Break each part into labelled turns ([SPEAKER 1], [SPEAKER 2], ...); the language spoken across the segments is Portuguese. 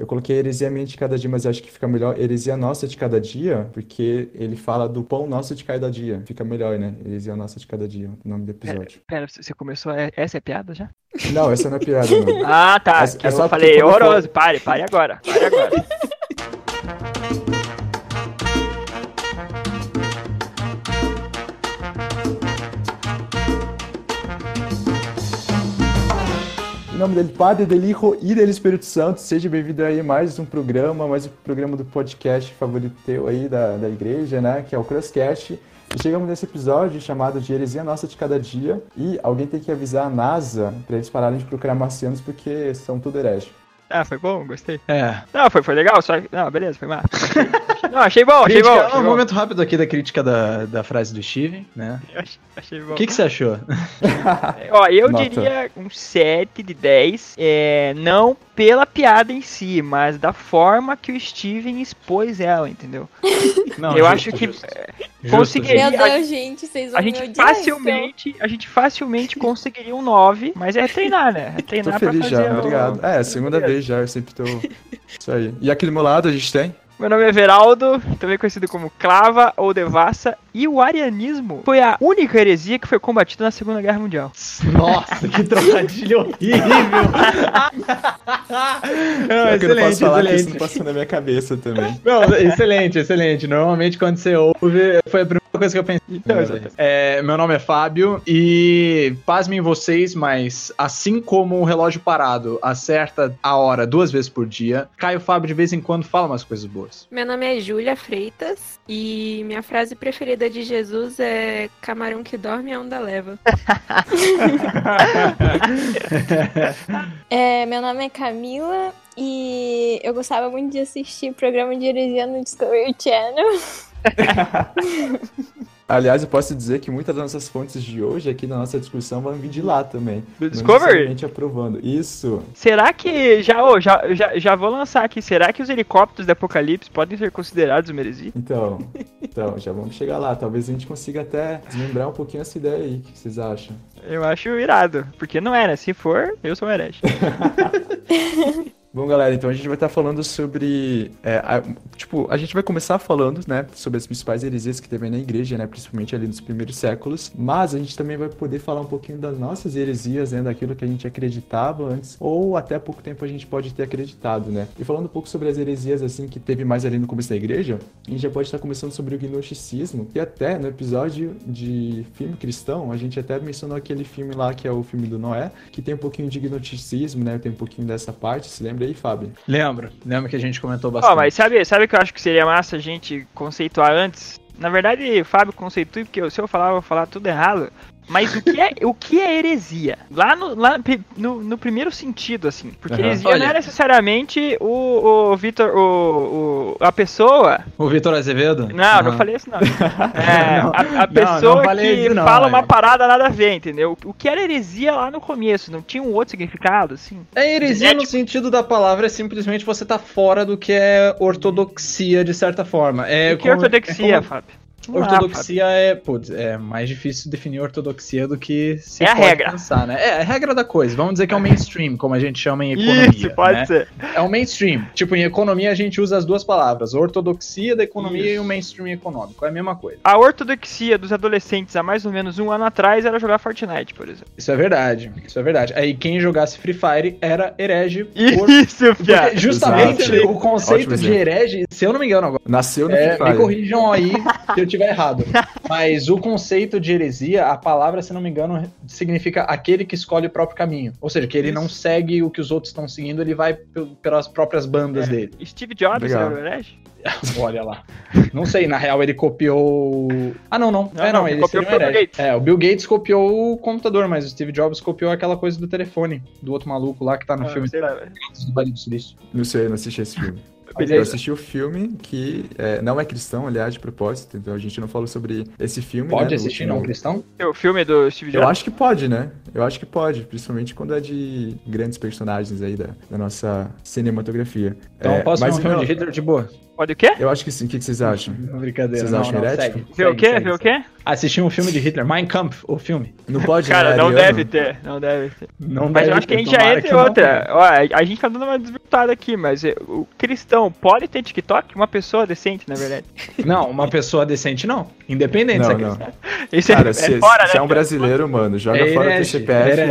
[SPEAKER 1] Eu coloquei heresia minha de cada dia, mas eu acho que fica melhor heresia nossa de cada dia, porque ele fala do pão nosso de cada dia. Fica melhor, né? Heresia nossa de cada dia, o nome do episódio.
[SPEAKER 2] Pera, você começou. é- Essa é piada já?
[SPEAKER 1] Não, essa não é piada, não.
[SPEAKER 2] Ah, tá.
[SPEAKER 1] É-
[SPEAKER 2] que
[SPEAKER 1] é
[SPEAKER 2] eu falei, horroroso. Pare, pare agora. Pare agora.
[SPEAKER 1] nome dele, Padre, del Hijo e del Espírito Santo, seja bem-vindo aí a mais um programa, mais um programa do podcast favorito teu aí da, da igreja, né? Que é o Crosscast. E chegamos nesse episódio chamado de Heresia Nossa de Cada Dia. E alguém tem que avisar a NASA para eles pararem de procurar marcianos porque são tudo herege.
[SPEAKER 2] Ah, foi bom, gostei.
[SPEAKER 3] É.
[SPEAKER 2] Não, foi, foi legal, só. Não, beleza, foi massa. Não, achei bom, achei
[SPEAKER 3] Crítica,
[SPEAKER 2] bom. Achei
[SPEAKER 3] um
[SPEAKER 2] bom.
[SPEAKER 3] momento rápido aqui da crítica da, da frase do Steven, né?
[SPEAKER 2] Eu ach- achei bom.
[SPEAKER 3] O que, que você achou?
[SPEAKER 2] Ó, eu
[SPEAKER 1] Nota.
[SPEAKER 2] diria um 7 de 10. É, não pela piada em si, mas da forma que o Steven expôs ela, entendeu?
[SPEAKER 3] Não,
[SPEAKER 2] eu
[SPEAKER 3] justo,
[SPEAKER 2] acho que
[SPEAKER 3] justo. Justo,
[SPEAKER 2] conseguiria-
[SPEAKER 4] Meu
[SPEAKER 2] a-
[SPEAKER 4] Deus, gente, vocês vão
[SPEAKER 2] a gente facilmente, a gente facilmente conseguiria um 9, mas é treinar, né? É
[SPEAKER 1] Tô
[SPEAKER 2] treinar pra
[SPEAKER 1] feliz
[SPEAKER 2] fazer
[SPEAKER 1] já,
[SPEAKER 2] o-
[SPEAKER 1] obrigado. É, segunda vez já, eu sempre tô. Isso aí. E aqui do meu lado a gente tem?
[SPEAKER 2] Meu nome é Veraldo, também conhecido como Clava ou Devassa, e o arianismo foi a única heresia que foi combatida na Segunda Guerra Mundial.
[SPEAKER 3] Nossa, que trocadilho horrível! não,
[SPEAKER 1] que eu não posso
[SPEAKER 3] excelente,
[SPEAKER 1] falar que isso
[SPEAKER 3] excelente.
[SPEAKER 1] não passou na minha cabeça também.
[SPEAKER 3] Não, excelente, excelente. Normalmente quando você ouve, foi a primeira coisa que eu pensei.
[SPEAKER 2] Então,
[SPEAKER 1] É.
[SPEAKER 3] É, meu nome é Fábio e pasmem vocês, mas assim como o relógio parado acerta a hora duas vezes por dia, Caio Fábio de vez em quando fala umas coisas boas.
[SPEAKER 4] Meu nome é Júlia Freitas e minha frase preferida de Jesus é camarão que dorme a onda leva.
[SPEAKER 5] É, meu nome é Camila e eu gostava muito de assistir programa de heresia no Discovery Channel.
[SPEAKER 1] Aliás, eu posso dizer que muitas das nossas fontes de hoje aqui na nossa discussão vão vir de lá também.
[SPEAKER 2] Do Discovery?
[SPEAKER 1] aprovando. Isso.
[SPEAKER 2] Será que. Já, ô, já, já, já vou lançar aqui. Será que os helicópteros do Apocalipse podem ser considerados uma heresia?
[SPEAKER 1] Então, então, já vamos chegar lá. Talvez a gente consiga até desmembrar um pouquinho essa ideia aí. O que vocês acham?
[SPEAKER 2] Eu acho irado. Porque não era. Se for, eu sou um herege.
[SPEAKER 1] Bom, galera, então a gente vai estar falando sobre. é, a- tipo, a gente vai começar falando, né, sobre as principais heresias que teve na igreja, né, principalmente ali nos primeiros séculos. Mas a gente também vai poder falar um pouquinho das nossas heresias, né, daquilo que a gente acreditava antes, ou até pouco tempo a gente pode ter acreditado, né. E falando um pouco sobre as heresias, assim, que teve mais ali no começo da igreja, a gente já pode estar começando sobre o gnosticismo, e até no episódio de filme cristão, a gente até mencionou aquele filme lá que é o filme do Noé, que tem um pouquinho de gnosticismo, né, tem um pouquinho dessa parte, se lembra aí, Fábio?
[SPEAKER 3] Lembro, lembro que a gente comentou
[SPEAKER 2] Ó,
[SPEAKER 3] bastante.
[SPEAKER 2] mas sabe, sabe o que eu acho que seria massa a gente conceituar antes? Na verdade, Fábio conceitua, porque se eu falar, eu vou falar tudo errado. Mas o que é, o que é heresia? Lá, no, lá no, no primeiro sentido, assim. Porque
[SPEAKER 1] Aham.
[SPEAKER 2] heresia não
[SPEAKER 3] Olha.
[SPEAKER 2] é necessariamente o, o Vitor, o, o- a pessoa.
[SPEAKER 3] O Vitor Azevedo?
[SPEAKER 2] Não, não
[SPEAKER 3] Aham.
[SPEAKER 2] falei isso não. É,
[SPEAKER 3] Não,
[SPEAKER 2] a, a
[SPEAKER 3] não,
[SPEAKER 2] pessoa
[SPEAKER 3] não falei
[SPEAKER 2] que
[SPEAKER 3] isso não,
[SPEAKER 2] fala uma
[SPEAKER 3] é.
[SPEAKER 2] parada nada a ver, entendeu? O que era heresia lá no começo? Não tinha um outro significado, assim?
[SPEAKER 3] É heresia
[SPEAKER 2] É,
[SPEAKER 3] no sentido da palavra, é simplesmente você tá fora do que é ortodoxia, de certa forma. É
[SPEAKER 2] o que é
[SPEAKER 3] como-
[SPEAKER 2] ortodoxia,
[SPEAKER 3] é como-
[SPEAKER 2] Fábio?
[SPEAKER 3] Ortodoxia é, putz, é mais difícil definir ortodoxia do que se
[SPEAKER 2] É a
[SPEAKER 3] pode
[SPEAKER 2] regra.
[SPEAKER 3] pensar, né? É a regra da coisa. Vamos dizer que é o mainstream, como a gente chama em economia.
[SPEAKER 2] Isso, pode
[SPEAKER 3] né?
[SPEAKER 2] ser.
[SPEAKER 3] É o mainstream. Tipo, em economia a gente usa as duas palavras, ortodoxia da economia
[SPEAKER 2] Isso.
[SPEAKER 3] e o mainstream econômico. É a mesma coisa.
[SPEAKER 2] A ortodoxia dos adolescentes há mais ou menos um ano atrás era jogar Fortnite, por exemplo.
[SPEAKER 3] Isso é verdade. Isso é verdade. Aí quem jogasse Free Fire era herege por
[SPEAKER 2] Isso,
[SPEAKER 3] justamente
[SPEAKER 1] Exato.
[SPEAKER 3] o conceito
[SPEAKER 1] Ótimo
[SPEAKER 3] de herege, se eu não me engano agora,
[SPEAKER 1] Nasceu no
[SPEAKER 3] é,
[SPEAKER 1] Free
[SPEAKER 3] me
[SPEAKER 1] Fire.
[SPEAKER 3] corrijam aí se eu tiver errado. Mas o conceito de heresia, a palavra, se não me engano, significa aquele que escolhe o próprio caminho. Ou seja, que ele não segue o que os outros estão seguindo, ele vai pe- pelas próprias bandas
[SPEAKER 2] É.
[SPEAKER 3] dele.
[SPEAKER 2] Steve Jobs
[SPEAKER 1] Legal.
[SPEAKER 2] herege?
[SPEAKER 3] Olha lá. Não sei, na real ele copiou. Ah, não, não.
[SPEAKER 2] Não,
[SPEAKER 3] é,
[SPEAKER 2] não,
[SPEAKER 3] não, ele
[SPEAKER 2] copiou
[SPEAKER 3] um
[SPEAKER 2] o Bill. Gates.
[SPEAKER 3] É, o Bill Gates copiou o computador, mas o Steve Jobs copiou aquela coisa do telefone, do outro maluco lá que tá no
[SPEAKER 2] Ah,
[SPEAKER 3] filme
[SPEAKER 2] sei lá, velho.
[SPEAKER 1] Não sei, não assisti esse filme. Eu
[SPEAKER 3] Beleza.
[SPEAKER 1] assisti o filme que é, não é cristão, aliás, de propósito, então a gente não falou sobre esse filme.
[SPEAKER 3] Pode
[SPEAKER 1] né,
[SPEAKER 3] assistir não cristão?
[SPEAKER 2] O filme do Steve
[SPEAKER 1] Eu
[SPEAKER 2] Jobs.
[SPEAKER 1] acho que pode, né? Eu acho que pode, principalmente quando é de grandes personagens aí da, da nossa cinematografia.
[SPEAKER 3] Então
[SPEAKER 1] É,
[SPEAKER 3] posso
[SPEAKER 1] mas
[SPEAKER 3] um filme
[SPEAKER 1] não-
[SPEAKER 3] de Hitler de boa?
[SPEAKER 2] Pode o quê?
[SPEAKER 1] Eu acho que sim. O que, que vocês acham?
[SPEAKER 3] Brincadeira.
[SPEAKER 1] Vocês
[SPEAKER 3] não,
[SPEAKER 1] acham
[SPEAKER 3] não,
[SPEAKER 1] herético?
[SPEAKER 3] segue,
[SPEAKER 2] Vê o quê?
[SPEAKER 3] segue,
[SPEAKER 2] Vê o quê?
[SPEAKER 3] Assistir um filme de Hitler, Mein Kampf, o filme.
[SPEAKER 1] Não pode,
[SPEAKER 2] Cara,
[SPEAKER 1] né,
[SPEAKER 2] não
[SPEAKER 1] ariano?
[SPEAKER 2] deve ter. Não deve ter.
[SPEAKER 3] Não
[SPEAKER 2] Mas eu
[SPEAKER 3] deve
[SPEAKER 2] acho que a gente já entra em
[SPEAKER 3] não
[SPEAKER 2] outra. Ó, a gente tá dando uma desvirtuada aqui, mas é, o cristão pode ter TikTok? Uma pessoa decente, na verdade.
[SPEAKER 3] Não, uma pessoa decente não. Independente
[SPEAKER 1] Não,
[SPEAKER 3] é
[SPEAKER 1] não.
[SPEAKER 3] cristão.
[SPEAKER 2] Isso
[SPEAKER 1] Cara,
[SPEAKER 2] é,
[SPEAKER 1] se,
[SPEAKER 2] é fora,
[SPEAKER 1] se
[SPEAKER 2] né?
[SPEAKER 1] é um brasileiro, mano, joga
[SPEAKER 3] É
[SPEAKER 1] fora o
[SPEAKER 3] herege.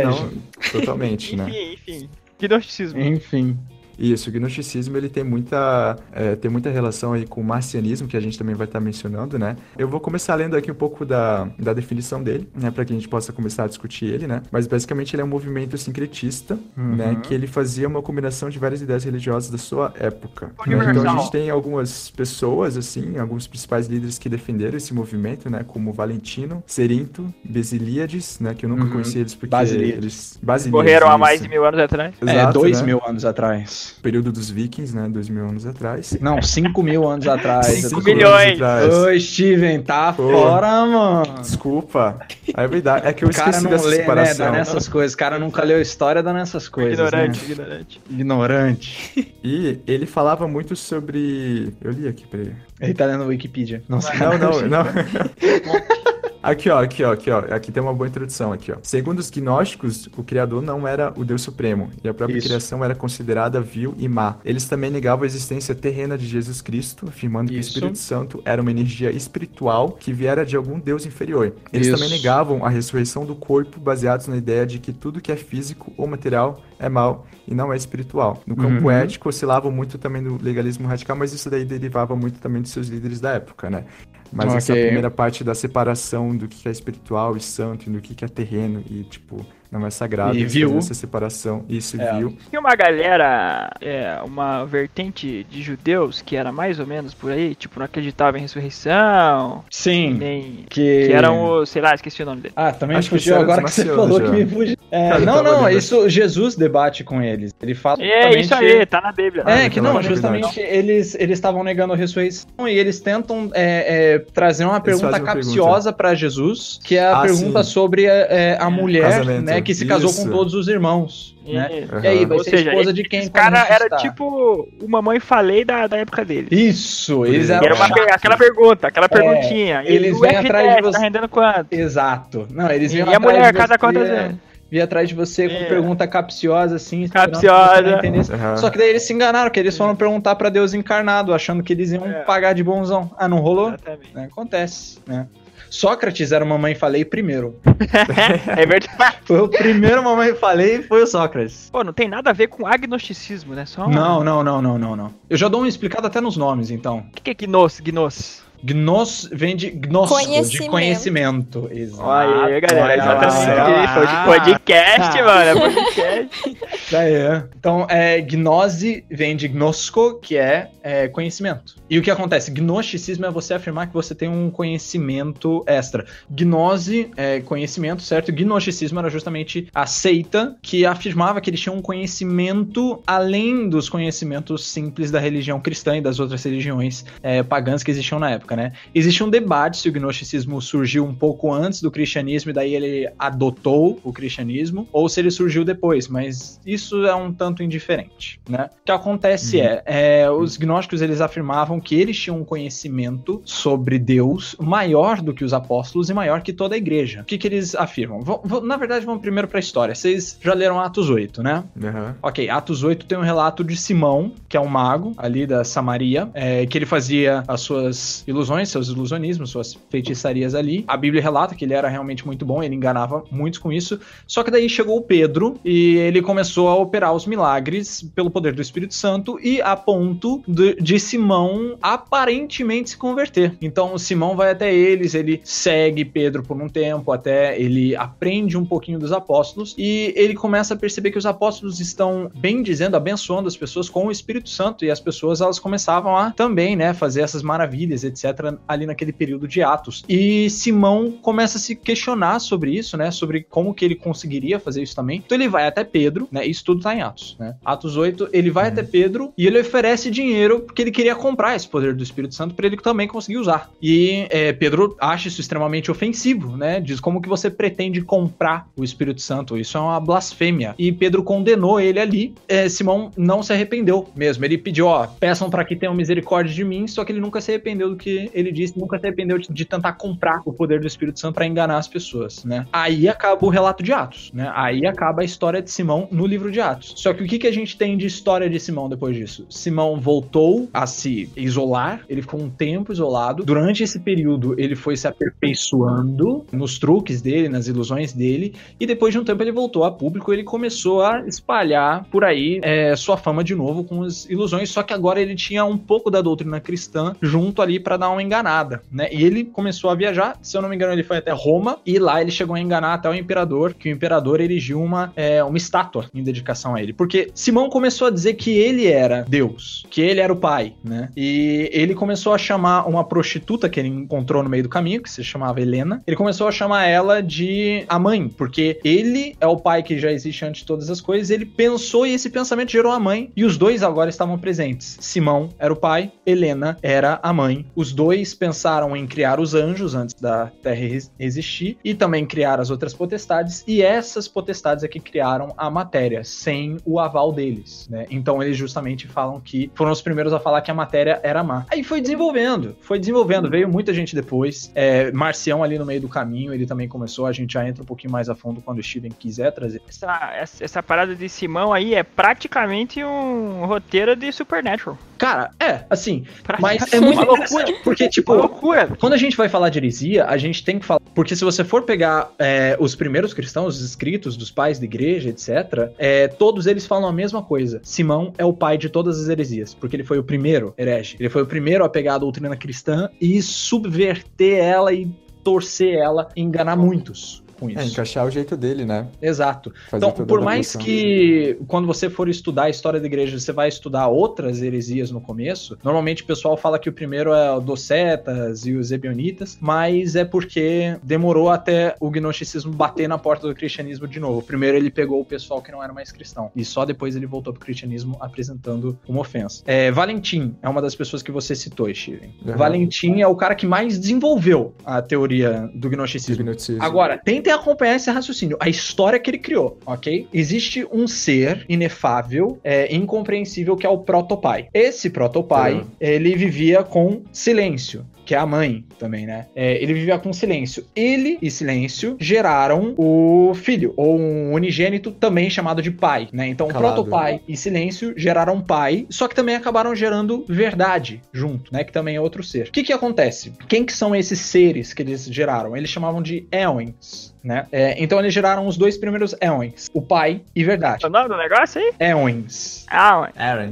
[SPEAKER 1] não. Totalmente, né?
[SPEAKER 2] Enfim, enfim. Gnosticismo.
[SPEAKER 3] Enfim.
[SPEAKER 1] Isso, o gnosticismo ele tem muita, é, tem muita relação aí com o marcianismo, que a gente também vai estar mencionando, né? Eu vou começar lendo aqui um pouco da, da definição dele, né? Para que a gente possa começar a discutir ele, né? Mas basicamente ele é um movimento sincretista,
[SPEAKER 3] Uhum.
[SPEAKER 1] né? Que ele fazia uma combinação de várias ideias religiosas da sua época. né? Então a gente tem algumas pessoas, assim, alguns principais líderes que defenderam esse movimento, né? Como Valentino, Cerinto, Besilíades, né? Que eu nunca
[SPEAKER 3] Uhum.
[SPEAKER 1] conheci eles porque
[SPEAKER 3] Basilíades.
[SPEAKER 1] eles... Basilíades,
[SPEAKER 2] Morreram há mais de mil anos atrás.
[SPEAKER 3] é,
[SPEAKER 1] Exato,
[SPEAKER 3] dois
[SPEAKER 1] né?
[SPEAKER 3] mil anos atrás.
[SPEAKER 1] Período dos vikings, né? Dois mil anos atrás.
[SPEAKER 3] Não, cinco mil anos atrás.
[SPEAKER 2] Cinco milhões.
[SPEAKER 1] atrás.
[SPEAKER 3] Ô, Steven, tá
[SPEAKER 1] Pô.
[SPEAKER 3] fora, mano.
[SPEAKER 1] Desculpa. É verdade. É que eu
[SPEAKER 3] O cara
[SPEAKER 1] esqueci
[SPEAKER 3] não
[SPEAKER 1] dessa
[SPEAKER 3] lê, né?
[SPEAKER 1] separação.
[SPEAKER 3] Dá nessas coisas. O cara nunca leu história, dá nessas coisas.
[SPEAKER 2] ignorante,
[SPEAKER 3] Né?
[SPEAKER 2] ignorante.
[SPEAKER 3] Ignorante.
[SPEAKER 1] E ele falava muito sobre. Eu li aqui, peraí.
[SPEAKER 3] Ele tá lendo Wikipedia. Não sei.
[SPEAKER 1] Não, não, não. Aqui, ó, aqui, ó, aqui, ó. Aqui tem uma boa introdução aqui, ó. Segundo os gnósticos, o Criador não era o Deus Supremo, e a própria
[SPEAKER 3] Isso.
[SPEAKER 1] criação era considerada vil e má. Eles também negavam a existência terrena de Jesus Cristo, afirmando que o
[SPEAKER 3] Isso.
[SPEAKER 1] Espírito Santo era uma energia espiritual que viera de algum Deus inferior. Eles
[SPEAKER 3] Isso.
[SPEAKER 1] também negavam a ressurreição do corpo, baseados na ideia de que tudo que é físico ou material é mal e não é espiritual. No campo
[SPEAKER 3] Uhum.
[SPEAKER 1] ético, oscilavam muito também no legalismo radical, mas isso daí derivava muito também dos seus líderes da época, né? Mas essa
[SPEAKER 3] Ok.
[SPEAKER 1] primeira parte da separação do que é espiritual e santo e do que é terreno e, tipo, não é sagrado.
[SPEAKER 3] E viu.
[SPEAKER 1] essa separação. Isso,
[SPEAKER 3] É.
[SPEAKER 1] viu.
[SPEAKER 2] Tinha uma galera, é, uma vertente de judeus que era mais ou menos por aí, tipo, não acreditava em ressurreição,
[SPEAKER 3] Sim.
[SPEAKER 2] nem.
[SPEAKER 3] Que...
[SPEAKER 2] Que eram os, sei lá, esqueci o nome dele.
[SPEAKER 3] Ah, também
[SPEAKER 1] Acho que
[SPEAKER 3] fugiu
[SPEAKER 1] era
[SPEAKER 3] agora que você falou
[SPEAKER 1] já.
[SPEAKER 3] que me fugiu. É, não, não, isso Jesus debate com eles. Ele fala
[SPEAKER 2] É, isso aí, tá na Bíblia.
[SPEAKER 1] Ah,
[SPEAKER 3] É,
[SPEAKER 1] então
[SPEAKER 3] que não,
[SPEAKER 1] é
[SPEAKER 3] justamente eles eles estavam negando a ressurreição e eles tentam é, é, trazer uma pergunta capciosa pra Jesus, que é a
[SPEAKER 1] Ah,
[SPEAKER 3] pergunta
[SPEAKER 1] sim.
[SPEAKER 3] sobre é, a mulher,
[SPEAKER 1] Casamento.
[SPEAKER 3] né, que se casou
[SPEAKER 1] Isso.
[SPEAKER 3] com todos os irmãos, né?
[SPEAKER 2] E-
[SPEAKER 3] E aí, vai
[SPEAKER 2] Ou
[SPEAKER 3] ser
[SPEAKER 2] seja,
[SPEAKER 3] esposa de quem?
[SPEAKER 2] Esse cara era
[SPEAKER 3] ressuscitar?
[SPEAKER 2] tipo o Mamãe Falei da, da época dele.
[SPEAKER 3] Isso, eles
[SPEAKER 1] E
[SPEAKER 2] E
[SPEAKER 3] eram
[SPEAKER 2] era uma, aquela pergunta, aquela perguntinha. E
[SPEAKER 3] eles vêm atrás de você-
[SPEAKER 2] Tá rendendo quanto?
[SPEAKER 3] Exato. Não, eles
[SPEAKER 2] E
[SPEAKER 3] vinham
[SPEAKER 2] a
[SPEAKER 3] atrás
[SPEAKER 2] mulher
[SPEAKER 3] de
[SPEAKER 2] casa
[SPEAKER 3] você,
[SPEAKER 2] quantas vezes?
[SPEAKER 3] Vinha atrás de você com
[SPEAKER 2] É.
[SPEAKER 3] pergunta capciosa, assim.
[SPEAKER 2] Capciosa.
[SPEAKER 1] Aham.
[SPEAKER 3] Só que daí eles se enganaram, que eles foram perguntar pra Deus encarnado, achando que eles iam
[SPEAKER 2] É.
[SPEAKER 3] pagar de bonzão. Ah, não rolou?
[SPEAKER 2] Exatamente.
[SPEAKER 3] né? Acontece, né? Sócrates era o mamãe falei primeiro.
[SPEAKER 2] é verdade.
[SPEAKER 3] Foi o primeiro mamãe falei foi o Sócrates.
[SPEAKER 2] Pô, não tem nada a ver com agnosticismo, né? Só
[SPEAKER 3] Não, não, não, não, não, não. Eu já dou uma explicada até nos nomes, então.
[SPEAKER 2] O que, que é gnos? Gnos?
[SPEAKER 3] Gnos vem de gnosco, de
[SPEAKER 5] Conhecimento.
[SPEAKER 3] conhecimento. Exato.
[SPEAKER 2] Olha aí, galera. Exatamente.
[SPEAKER 3] lá.
[SPEAKER 2] Foi de podcast, mano. É podcast.
[SPEAKER 3] Isso aí. Então, é, gnose vem de gnosco, que é, é, conhecimento. E o que acontece? Gnosticismo é você afirmar que você tem um conhecimento extra. Gnose é conhecimento, certo? Gnosticismo era justamente a seita que afirmava que eles tinham um conhecimento além dos conhecimentos simples da religião cristã e das outras religiões é, pagãs que existiam na época, né? Existe um debate se o gnosticismo surgiu um pouco antes do cristianismo e daí ele adotou o cristianismo, ou se ele surgiu depois, mas isso é um tanto indiferente, né? O que acontece
[SPEAKER 1] Uhum.
[SPEAKER 3] é, é, os gnósticos eles afirmavam que eles tinham um conhecimento sobre Deus maior do que os apóstolos e maior que toda a igreja. O que, que eles afirmam? Vão- vão- na verdade, vamos primeiro para a história. Vocês já leram Atos 8, né?
[SPEAKER 1] Aham.
[SPEAKER 3] Ok, Atos 8 tem um relato de Simão, que é um mago ali da Samaria, é, que ele fazia as suas ilusões, seus ilusionismos, suas feitiçarias ali. A Bíblia relata que ele era realmente muito bom, ele enganava muitos com isso. Só que daí chegou o Pedro e ele começou a operar os milagres pelo poder do Espírito Santo e a ponto de, de Simão aparentemente se converter. Então Simão vai até eles, ele segue Pedro por um tempo, até ele aprende um pouquinho dos apóstolos e ele começa a perceber que os apóstolos estão bem dizendo, abençoando as pessoas com o Espírito Santo e as pessoas elas começavam a também, né, fazer essas maravilhas, etc. etc., ali naquele período de Atos. E Simão começa a se questionar sobre isso, né? Sobre como que ele conseguiria fazer isso também. Então ele vai até Pedro, né? Isso tudo tá em Atos, né? Atos 8, ele vai até Pedro e ele oferece dinheiro porque ele queria comprar esse poder do Espírito Santo para ele também conseguir usar. E é, Pedro acha isso extremamente ofensivo, né? Diz como que você pretende comprar o Espírito Santo. Isso é uma blasfêmia. E Pedro condenou ele ali. É, Simão não se arrependeu mesmo. Ele pediu, ó, peçam para que tenham misericórdia de mim, só que ele nunca se arrependeu do que ele disse, nunca se arrependeu de, de tentar comprar o poder do Espírito Santo para enganar as pessoas, né? Aí acaba o relato de Atos, né? Aí acaba a história de Simão no livro de Atos. Só que o que, que a gente tem de história de Simão depois disso? Simão voltou a se isolar, ele ficou um tempo isolado. Durante esse período, ele foi se aperfeiçoando nos truques dele, nas ilusões dele, e depois de um tempo ele voltou a público, ele começou a espalhar por aí é, sua fama de novo com as ilusões, só que agora ele tinha um pouco da doutrina cristã junto ali para dar uma enganada, né? E ele começou a viajar, se eu não me engano, ele foi até Roma e lá ele chegou a enganar até o imperador, que o imperador erigiu uma, é, uma estátua em dedicação a ele. Porque Simão começou a dizer que ele era Deus, que ele era o pai, né? E ele começou a chamar uma prostituta que ele encontrou no meio do caminho, que se chamava Helena, ele começou a chamar ela de a mãe, porque ele é o pai que já existe antes de todas as coisas, ele pensou e esse pensamento gerou a mãe, e os dois agora estavam presentes. Simão era o pai, Helena era a mãe. Os dois pensaram em criar os anjos antes da Terra existir e também criar as outras potestades, e essas potestades é que criaram a matéria, sem o aval deles, né? Então eles justamente falam que foram os primeiros a falar que a matéria era má. Aí foi desenvolvendo, foi desenvolvendo, veio muita gente depois. É, Marcião ali no meio do caminho, ele também começou, a gente já entra um pouquinho mais a fundo quando o Steven quiser trazer.
[SPEAKER 2] Essa, essa parada de Simão aí é praticamente um roteiro de Supernatural.
[SPEAKER 3] Cara, é, assim, mas é muito loucura, porque, tipo,
[SPEAKER 2] loucura.
[SPEAKER 3] quando a gente vai falar de heresia, a gente tem que falar. Porque se você for pegar é, os primeiros cristãos, os escritos dos pais da igreja, etc., é, todos eles falam a mesma coisa. Simão é o pai de todas as heresias, porque ele foi o primeiro herege. Ele foi o primeiro a pegar a doutrina cristã e subverter ela e torcer ela e enganar muitos com
[SPEAKER 1] É,
[SPEAKER 3] isso.
[SPEAKER 1] encaixar o jeito dele, né?
[SPEAKER 3] Exato.
[SPEAKER 1] Fazer
[SPEAKER 3] Então, por mais que quando você for estudar a história da igreja, você vai estudar outras heresias no começo, normalmente o pessoal fala que o primeiro é o Docetas e os Ebionitas, mas é porque demorou até o gnosticismo bater na porta do cristianismo de novo. Primeiro ele pegou o pessoal que não era mais cristão, e só depois ele voltou pro cristianismo apresentando uma ofensa. É, Valentim é uma das pessoas que você citou, Steven.
[SPEAKER 1] Uhum.
[SPEAKER 3] Valentim é o cara que mais desenvolveu a teoria do gnosticismo. Agora, tentem acompanhar esse raciocínio, a história que ele criou, ok? Existe um ser inefável, é, incompreensível, que é o protopai. Esse protopai,
[SPEAKER 1] Tá.
[SPEAKER 3] ele vivia com silêncio. Que é a mãe também, né? É, ele vivia com silêncio. Ele e silêncio geraram o filho, ou um unigênito também chamado de pai, né? Então,
[SPEAKER 1] Calado.
[SPEAKER 3] protopai e silêncio geraram pai, só que também acabaram gerando verdade junto, né? Que também é outro ser. O que que acontece? Quem que são esses seres que eles geraram? Eles chamavam de éons. Né? É, então eles geraram os dois primeiros éons, o pai e verdade.
[SPEAKER 2] O nome do negócio aí?
[SPEAKER 3] Éons.
[SPEAKER 2] Ah.